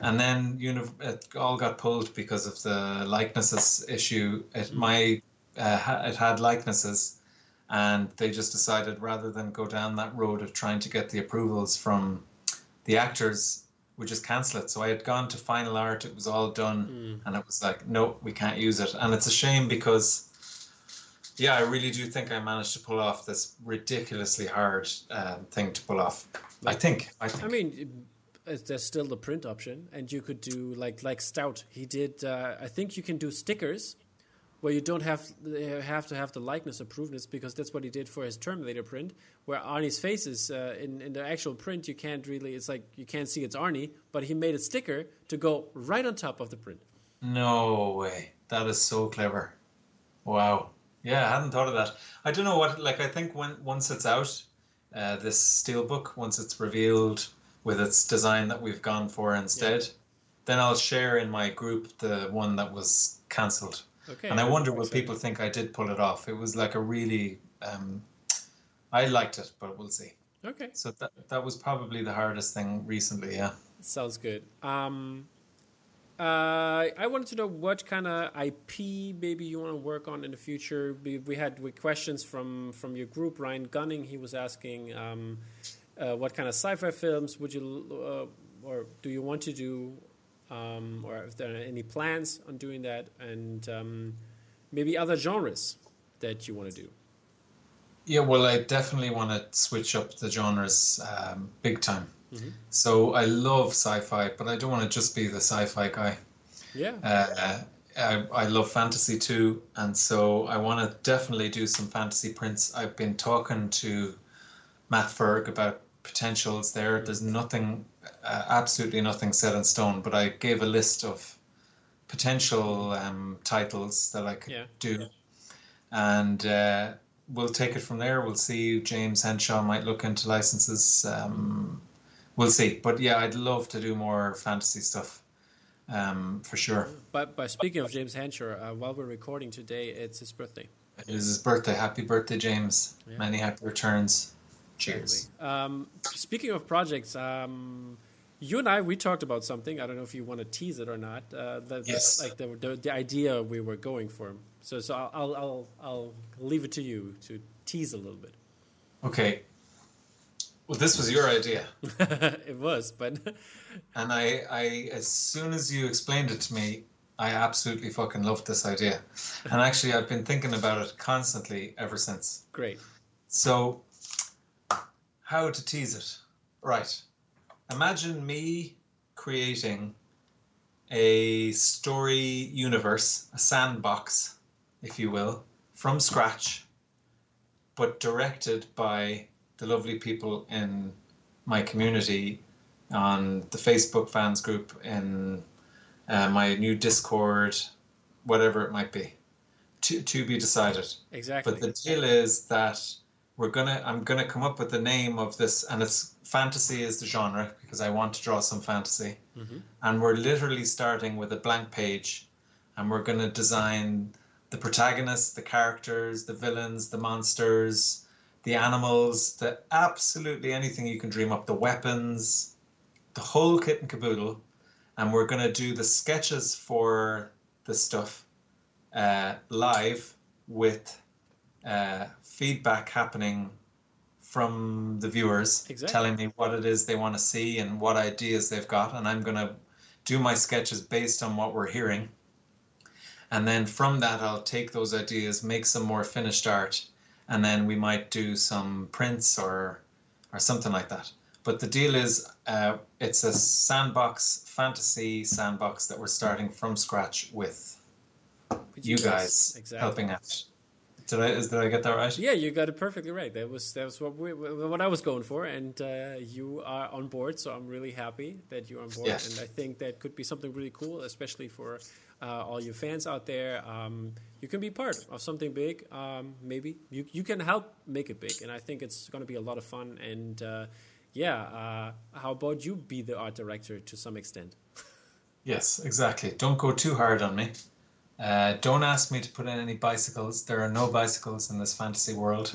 And then uni- it all got pulled because of the likenesses issue. It my uh, it had likenesses, and they just decided rather than go down that road of trying to get the approvals from the actors, we just cancel it. So I had gone to final art; it was all done, Mm. and it was like, no, we can't use it. And it's a shame because, yeah, I really do think I managed to pull off this ridiculously hard um, thing to pull off. I think. I think. I mean, there's still the print option, and you could do like like Stout. He did. Uh, I think you can do stickers where you don't have uh, have to have the likeness approvedness because that's what he did for his Terminator print. Where Arnie's face is uh, in in the actual print, you can't really. It's like you can't see it's Arnie, but he made a sticker to go right on top of the print. No way. That is so clever. Wow. Yeah, I hadn't thought of that. I don't know what like I think when once it's out, uh, this steelbook, once it's revealed with its design that we've gone for instead, then I'll share in my group the one that was cancelled. Okay. And I wonder will people think I did pull it off. It was like a really um, I liked it, but we'll see. Okay. So that that was probably the hardest thing recently, yeah. Sounds good. Um, uh, I wanted to know what kind of IP maybe you want to work on in the future. We, we had questions from from your group. Ryan Gunning, he was asking, um, uh, what kind of sci-fi films would you uh, or do you want to do, um, or if there are any plans on doing that, and um, maybe other genres that you want to do. Yeah, well, I definitely want to switch up the genres um, big time. Mhm. So I love sci-fi, but I don't want to just be the sci-fi guy. Yeah. Uh, I, I love fantasy too, and so I want to definitely do some fantasy prints. I've been talking to Matt Ferg about potentials there. There's nothing, uh, absolutely nothing set in stone, but I gave a list of potential um, titles that I could Yeah. do, and uh, we'll take it from there. We'll see. James Henshaw might look into licenses. Um, we'll see. But yeah, I'd love to do more fantasy stuff um, for sure. But by speaking of James Henshaw, uh, while we're recording today, it's his birthday. It is his birthday. Happy birthday, James. Yeah. Many happy returns. Cheers. Exactly. Um, speaking of projects, um, you and I we talked about something. I don't know if you want to tease it or not. Uh, the, the- Yes. like the, the the idea we were going for. So so I'll I'll I'll, I'll leave it to you to tease a little bit. Okay. Well, this was your idea, it was, but and I, I, as soon as you explained it to me, I absolutely fucking loved this idea. And actually, I've been thinking about it constantly ever since. great. So, how to tease it? Right. Imagine me creating a story universe, a sandbox, if you will, from scratch, but directed by the lovely people in my community on the Facebook fans group, in uh, my new Discord, whatever it might be. To, to be decided. Exactly. But the deal is that we're gonna I'm gonna come up with the name of this and it's fantasy is the genre because I want to draw some fantasy. Mhm. And we're literally starting with a blank page and we're gonna design the protagonists, the characters, the villains, the monsters, the animals, the absolutely anything you can dream up, the weapons, the whole kit and caboodle. And we're gonna do the sketches for the stuff uh, live with uh, feedback happening from the viewers, Exactly. telling me what it is they want to see and what ideas they've got, and I'm going to do my sketches based on what we're hearing. And then from that, I'll take those ideas, make some more finished art, and then we might do some prints or or something like that. But the deal is, uh, it's a sandbox, fantasy sandbox that we're starting from scratch with you guys exactly. helping out. Did I is did I get that right? Yeah, you got it perfectly right. That was that was what we, what I was going for, and uh, you are on board. So I'm really happy that you're on board, Yeah. and I think that could be something really cool, especially for uh, all your fans out there. Um, you can be part of something big. Um, maybe you you can help make it big, and I think it's going to be a lot of fun. And uh, yeah, uh, how about you be the art director to some extent? Yes, exactly. Don't go too hard on me. Uh, don't ask me to put in any bicycles. There are no bicycles in this fantasy world.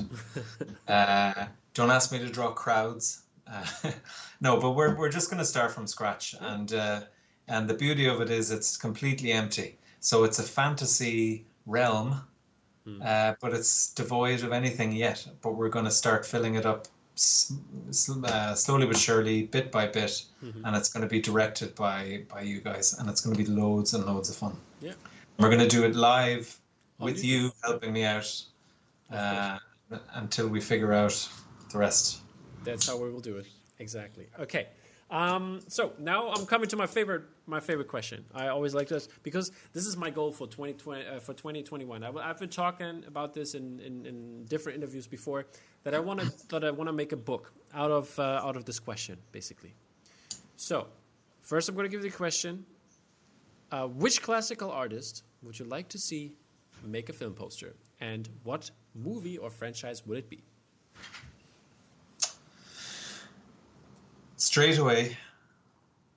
uh, don't ask me to draw crowds. Uh, no, but we're we're just going to start from scratch, and uh, and the beauty of it is it's completely empty. So it's a fantasy realm, uh, but it's devoid of anything yet. But we're going to start filling it up uh, slowly but surely, bit by bit, and it's going to be directed by by you guys, and it's going to be loads and loads of fun. Yeah. We're going to do it live with you helping me out uh, until we figure out the rest. That's how we will do it. Exactly. Okay. Um, so now I'm coming to my favorite my favorite question. I always like this because this is my goal for 2020 uh, for 2021. I, have been talking about this in, in, in different interviews before that I want to that I want to make a book out of uh, out of this question basically. So first I'm going to give you the question: uh, Which classical artist would you like to see make a film poster, and what movie or franchise would it be? Straight away,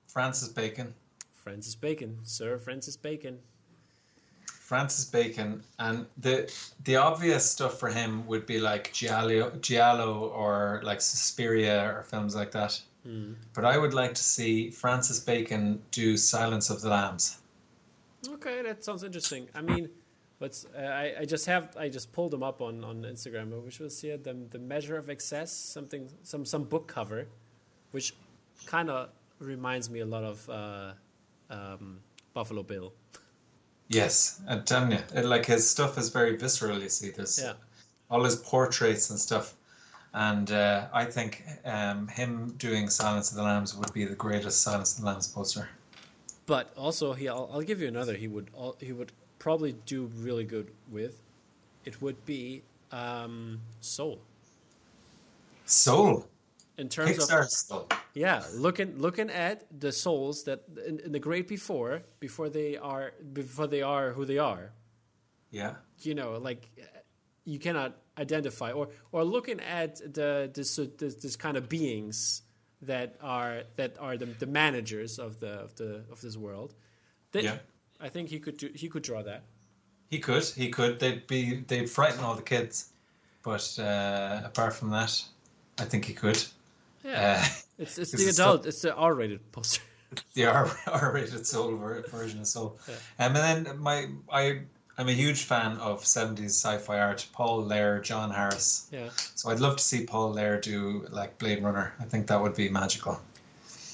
Francis Bacon. Francis Bacon, Sir Francis Bacon. Francis Bacon, and the the obvious stuff for him would be like Giallo, Giallo or like Suspiria or films like that. Hmm. But I would like to see Francis Bacon do Silence of the Lambs. Okay, that sounds interesting. I mean, let's. Uh, I I just have I just pulled them up on on Instagram, which was here the the measure of excess, something some some book cover, which kind of reminds me a lot of uh, um, Buffalo Bill. Yes, I'm telling you, it, like his stuff is very visceral. You see, there's Yeah. all his portraits and stuff, and uh, I think um, him doing Silence of the Lambs would be the greatest Silence of the Lambs poster. But also, he I'll, I'll give you another. He would he would probably do really good with. It would be um, Soul. Soul, In terms of Pixar Soul. Yeah, looking looking at the souls that in, in the great before before they are before they are who they are. Yeah, You know, like you cannot identify or or looking at the this this, this kind of beings that are that are the, the managers of the of the of this world. They, Yeah. I think he could do he could draw that. he could, he could. They'd be, they'd frighten all the kids, but uh, apart from that, I think he could. Yeah, Uh, it's it's the adult, it's the R-rated poster. the R R-rated Soul ver- version of Soul. Um, and then my I I'm a huge fan of 70s sci-fi art. Paul Lehr, John Harris. Yeah. So I'd love to see Paul Lehr do like Blade Runner. I think that would be magical.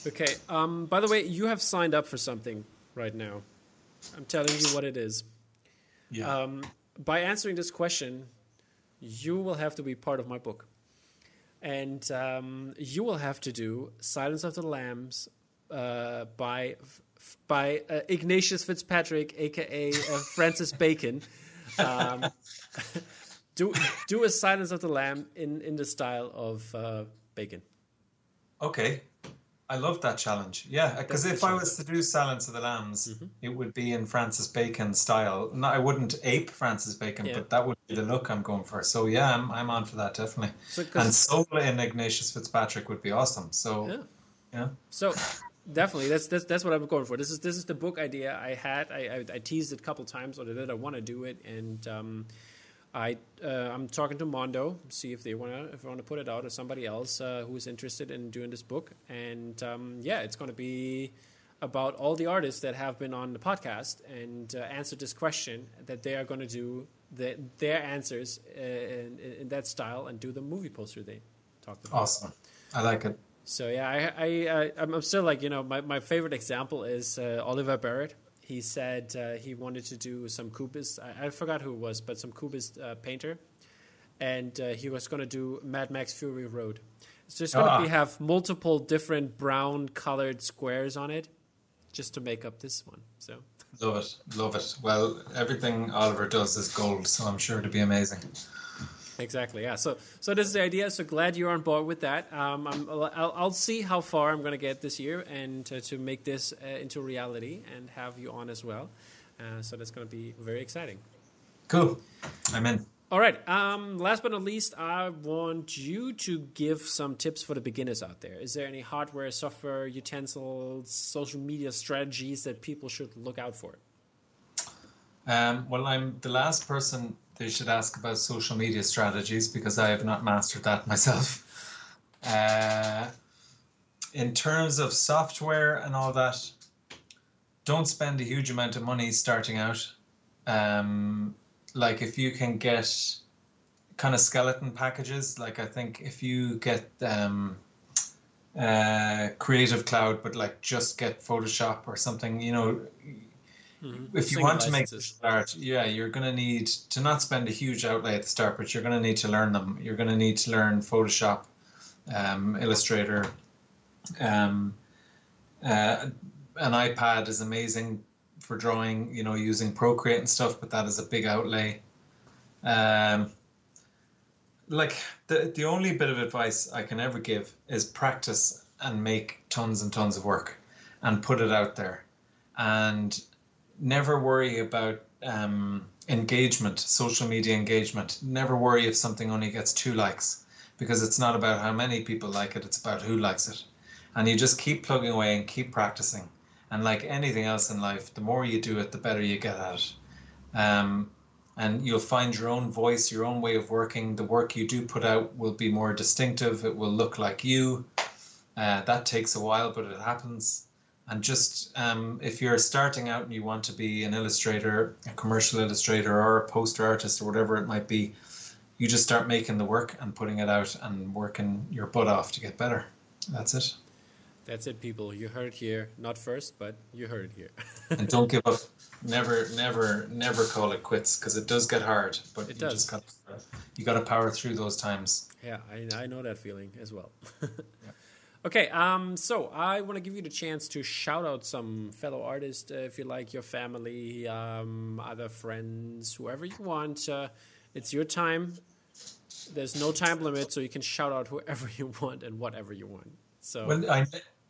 Okay. Um, by the way, you have signed up for something right now. I'm telling you what it is. Yeah. Um, by answering this question, you will have to be part of my book. And um, you will have to do Silence of the Lambs uh, by by uh, Ignatius Fitzpatrick, aka uh, Francis Bacon. Um, do do a Silence of the Lamb in, in the style of uh, Bacon. okay. I love that challenge. Yeah, because if I was to do Silence of the Lambs, Mm-hmm. it would be in Francis Bacon style. No, I wouldn't ape Francis Bacon, Yeah. but that would be the look I'm going for. So yeah, I'm I'm on for that definitely. So, and Soul in Ignatius Fitzpatrick would be awesome. So Yeah. yeah. So definitely, that's that's that's what I'm going for. This is this is the book idea I had. I I, I teased it a couple times, or that I want to do it, and um, I uh, I'm talking to Mondo, see if they want to if want to put it out, or somebody else uh, who is interested in doing this book. And um, yeah, it's going to be about all the artists that have been on the podcast and uh, answered this question that they are going to do the, their answers uh, in, in that style and do the movie poster they talked about. Awesome. I like it. So yeah, I, I, I I'm I'm still like you know my, my favorite example is uh, Oliver Barrett. He said uh, he wanted to do some cubist. I, I forgot who it was, but some cubist uh, painter, and uh, he was going to do Mad Max Fury Road. It's just going to Ah. have multiple different brown colored squares on it, just to make up this one. So Love it. Love it. Well, everything Oliver does is gold, so I'm sure it'll be amazing. Exactly. Yeah. So so this is the idea. So glad you're on board with that. Um, I'm, I'll, I'll see how far I'm going to get this year and to, to make this uh, into reality and have you on as well. Uh, so that's going to be very exciting. Cool. I'm in. All right. Um, last but not least, I want you to give some tips for the beginners out there. Is there any hardware, software, utensils, social media strategies that people should look out for? Um, well, I'm the last person they should ask about social media strategies because I have not mastered that myself. Uh, in terms of software and all that, don't spend a huge amount of money starting out. Um, like if you can get kind of skeleton packages, like I think if you get um, uh, Creative Cloud, but like just get Photoshop or something, you know, if you want to make art, yeah, you're going to need to not spend a huge outlay at the start, but you're going to need to learn them. You're going to need to learn Photoshop, um, Illustrator. Um, uh, an iPad is amazing for drawing, you know, using Procreate and stuff, but that is a big outlay. Um, like the the only bit of advice I can ever give is practice and make tons and tons of work and put it out there and never worry about um, engagement, social media engagement. Never worry if something only gets two likes because it's not about how many people like it, it's about who likes it. And you just keep plugging away and keep practicing. And like anything else in life, the more you do it, the better you get at it. Um, and you'll find your own voice, your own way of working. The work you do put out will be more distinctive, it will look like you. Uh, that takes a while, but it happens and just um, if you're starting out and you want to be an illustrator a commercial illustrator or a poster artist or whatever it might be you just start making the work and putting it out and working your butt off to get better. That's it. That's it people. You heard it here. Not first but you heard it here. And don't give up. Never never never call it quits because it does get hard but it you does. just got you got to power through those times. Yeah I, I know that feeling as well. Yeah. Okay, um, so I want to give you the chance to shout out some fellow artists uh, if you like, your family, um, other friends, whoever you want. Uh, it's your time. There's no time limit, so you can shout out whoever you want and whatever you want. So, well, I,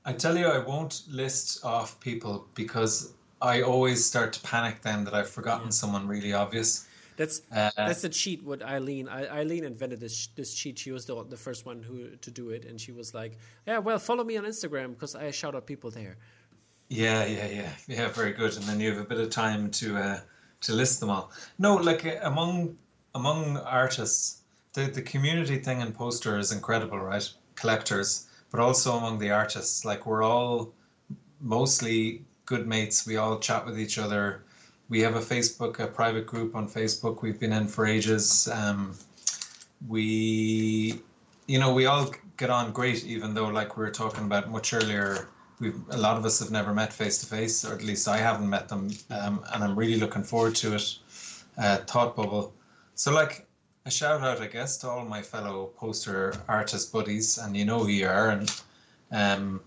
I tell you, I won't list off people because I always start to panic then that I've forgotten yeah. someone really obvious. That's uh, that's the cheat. What Eileen Eileen invented this this cheat. She was the the first one who to do it, and she was like, "Yeah, well, follow me on Instagram because I shout out people there." Yeah, yeah, yeah, yeah. Very good. And then you have a bit of time to uh, to list them all. No, like uh, among among artists, the the community thing in poster is incredible, right? Collectors, but also among the artists, like we're all mostly good mates. We all chat with each other we have a Facebook, a private group on Facebook. We've been in for ages. Um, we, you know, we all get on great, even though, like we were talking about much earlier, we a lot of us have never met face to face, or at least I haven't met them, um, and I'm really looking forward to it. Uh, Thought Bubble. So, like, a shout out, I guess, to all my fellow poster artist buddies, and you know who you are, and um,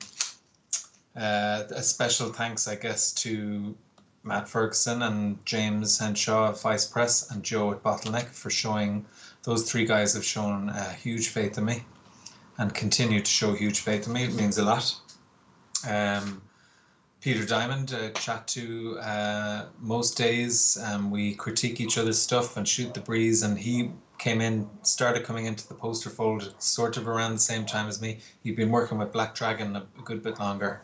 uh, a special thanks, I guess, to Matt Ferguson and James Henshaw at Vice Press and Joe at Bottleneck for showing. Those three guys have shown uh, huge faith in me and continue to show huge faith in me. It means a lot. Um, Peter Diamond, uh, chat to uh, most days. Um, we critique each other's stuff and shoot the breeze. And he came in, started coming into the poster fold sort of around the same time as me. He'd been working with Black Dragon a good bit longer,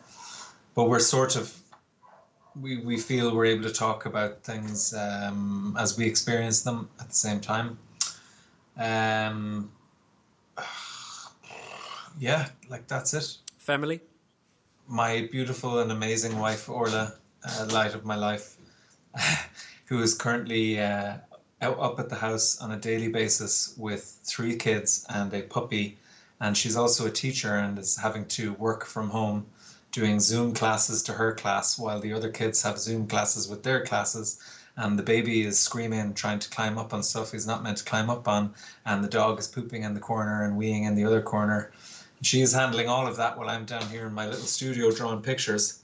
but we're sort of we, we feel we're able to talk about things um, as we experience them at the same time. Um, yeah, like that's it. Family. My beautiful and amazing wife Orla, uh, light of my life, who is currently uh, out up at the house on a daily basis with three kids and a puppy, and she's also a teacher and is having to work from home doing Zoom classes to her class while the other kids have Zoom classes with their classes. And the baby is screaming, trying to climb up on stuff he's not meant to climb up on. And the dog is pooping in the corner and weeing in the other corner. She is handling all of that while I'm down here in my little studio drawing pictures.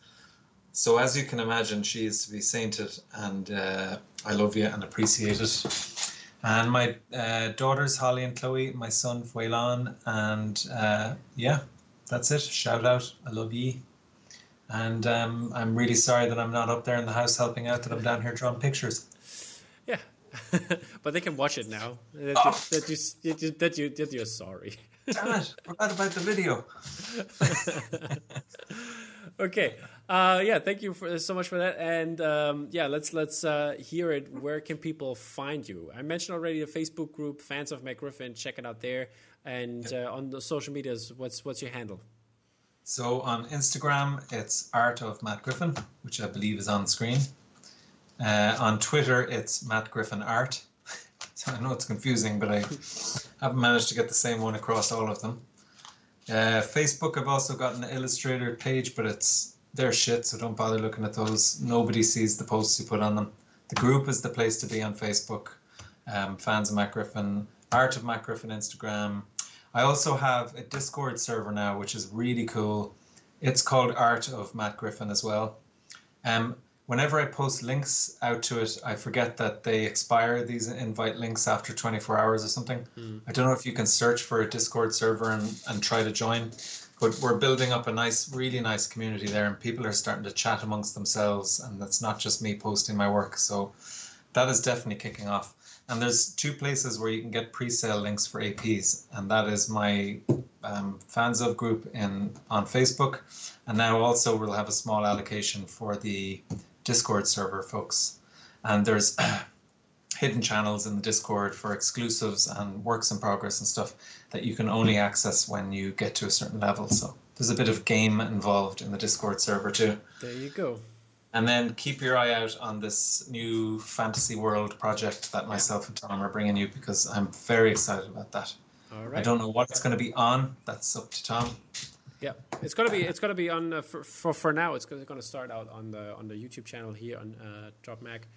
So, as you can imagine, she is to be sainted, and uh, I love you and appreciate it. And my uh, daughters, Holly and Chloe, my son, Faolán, and uh, yeah, that's it. Shout out. I love ye. And um, I'm really sorry that I'm not up there in the house helping out, that I'm down here drawing pictures. Yeah, but they can watch it now. That, oh. you, that, you, that, you, that you're sorry. Damn it, forgot about the video. okay. Uh, yeah, thank you for, so much for that. And um, yeah, let's let's uh, hear it. Where can people find you? I mentioned already the Facebook group, fans of Matt Griffin. Check it out there. And uh, on the social medias, what's what's your handle? So on Instagram, it's Art of Matt Griffin, which I believe is on screen. Uh, on Twitter, it's Matt Griffin Art. so I know it's confusing, but I haven't managed to get the same one across all of them. Uh, Facebook, I've also got an Illustrator page, but it's their shit, so don't bother looking at those. Nobody sees the posts you put on them. The group is the place to be on Facebook. Um, fans of Matt Griffin, Art of Matt Griffin Instagram, I also have a Discord server now, which is really cool. It's called Art of Matt Griffin as well. Um, whenever I post links out to it, I forget that they expire these invite links after 24 hours or something. Mm. I don't know if you can search for a Discord server and, and try to join, but we're building up a nice, really nice community there, and people are starting to chat amongst themselves, and that's not just me posting my work. So that is definitely kicking off. And there's two places where you can get pre-sale links for APs, and that is my um, fans of group in on Facebook, and now also we'll have a small allocation for the Discord server folks. And there's hidden channels in the Discord for exclusives and works in progress and stuff that you can only access when you get to a certain level. So there's a bit of game involved in the Discord server too. There you go. And then keep your eye out on this new fantasy world project that myself and Tom are bringing you because I'm very excited about that. All right. I don't know what it's going to be on. That's up to Tom. Yeah, it's gonna be it's gonna be on uh, for, for for now. It's gonna, start out on the on the YouTube channel here on uh, Drop Mac,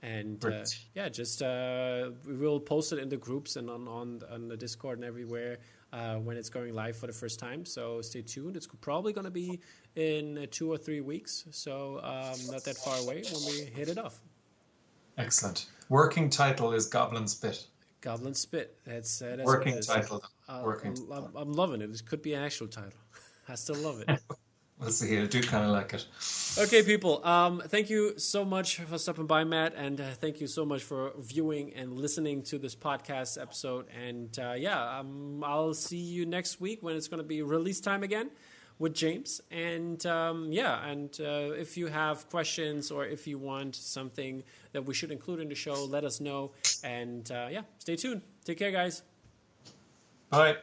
and uh, yeah, just uh, we will post it in the groups and on on, on the Discord and everywhere uh, when it's going live for the first time. So stay tuned. It's probably gonna be in uh, two or three weeks, so um, not that far away when we hit it off. Excellent. Working title is Goblin Spit. Goblin Spit. That's, uh, that's Working title. Uh, Working. I'm, I'm, I'm loving it. It could be an actual title. I still love it. We'll see. Here. I do kind of like it. Okay, people. Um, thank you so much for stopping by, Matt, and uh, thank you so much for viewing and listening to this podcast episode. And uh, yeah, um, I'll see you next week when it's going to be release time again with James. And um, yeah, and uh, if you have questions or if you want something that we should include in the show, let us know. And uh, yeah, stay tuned. Take care, guys. Bye.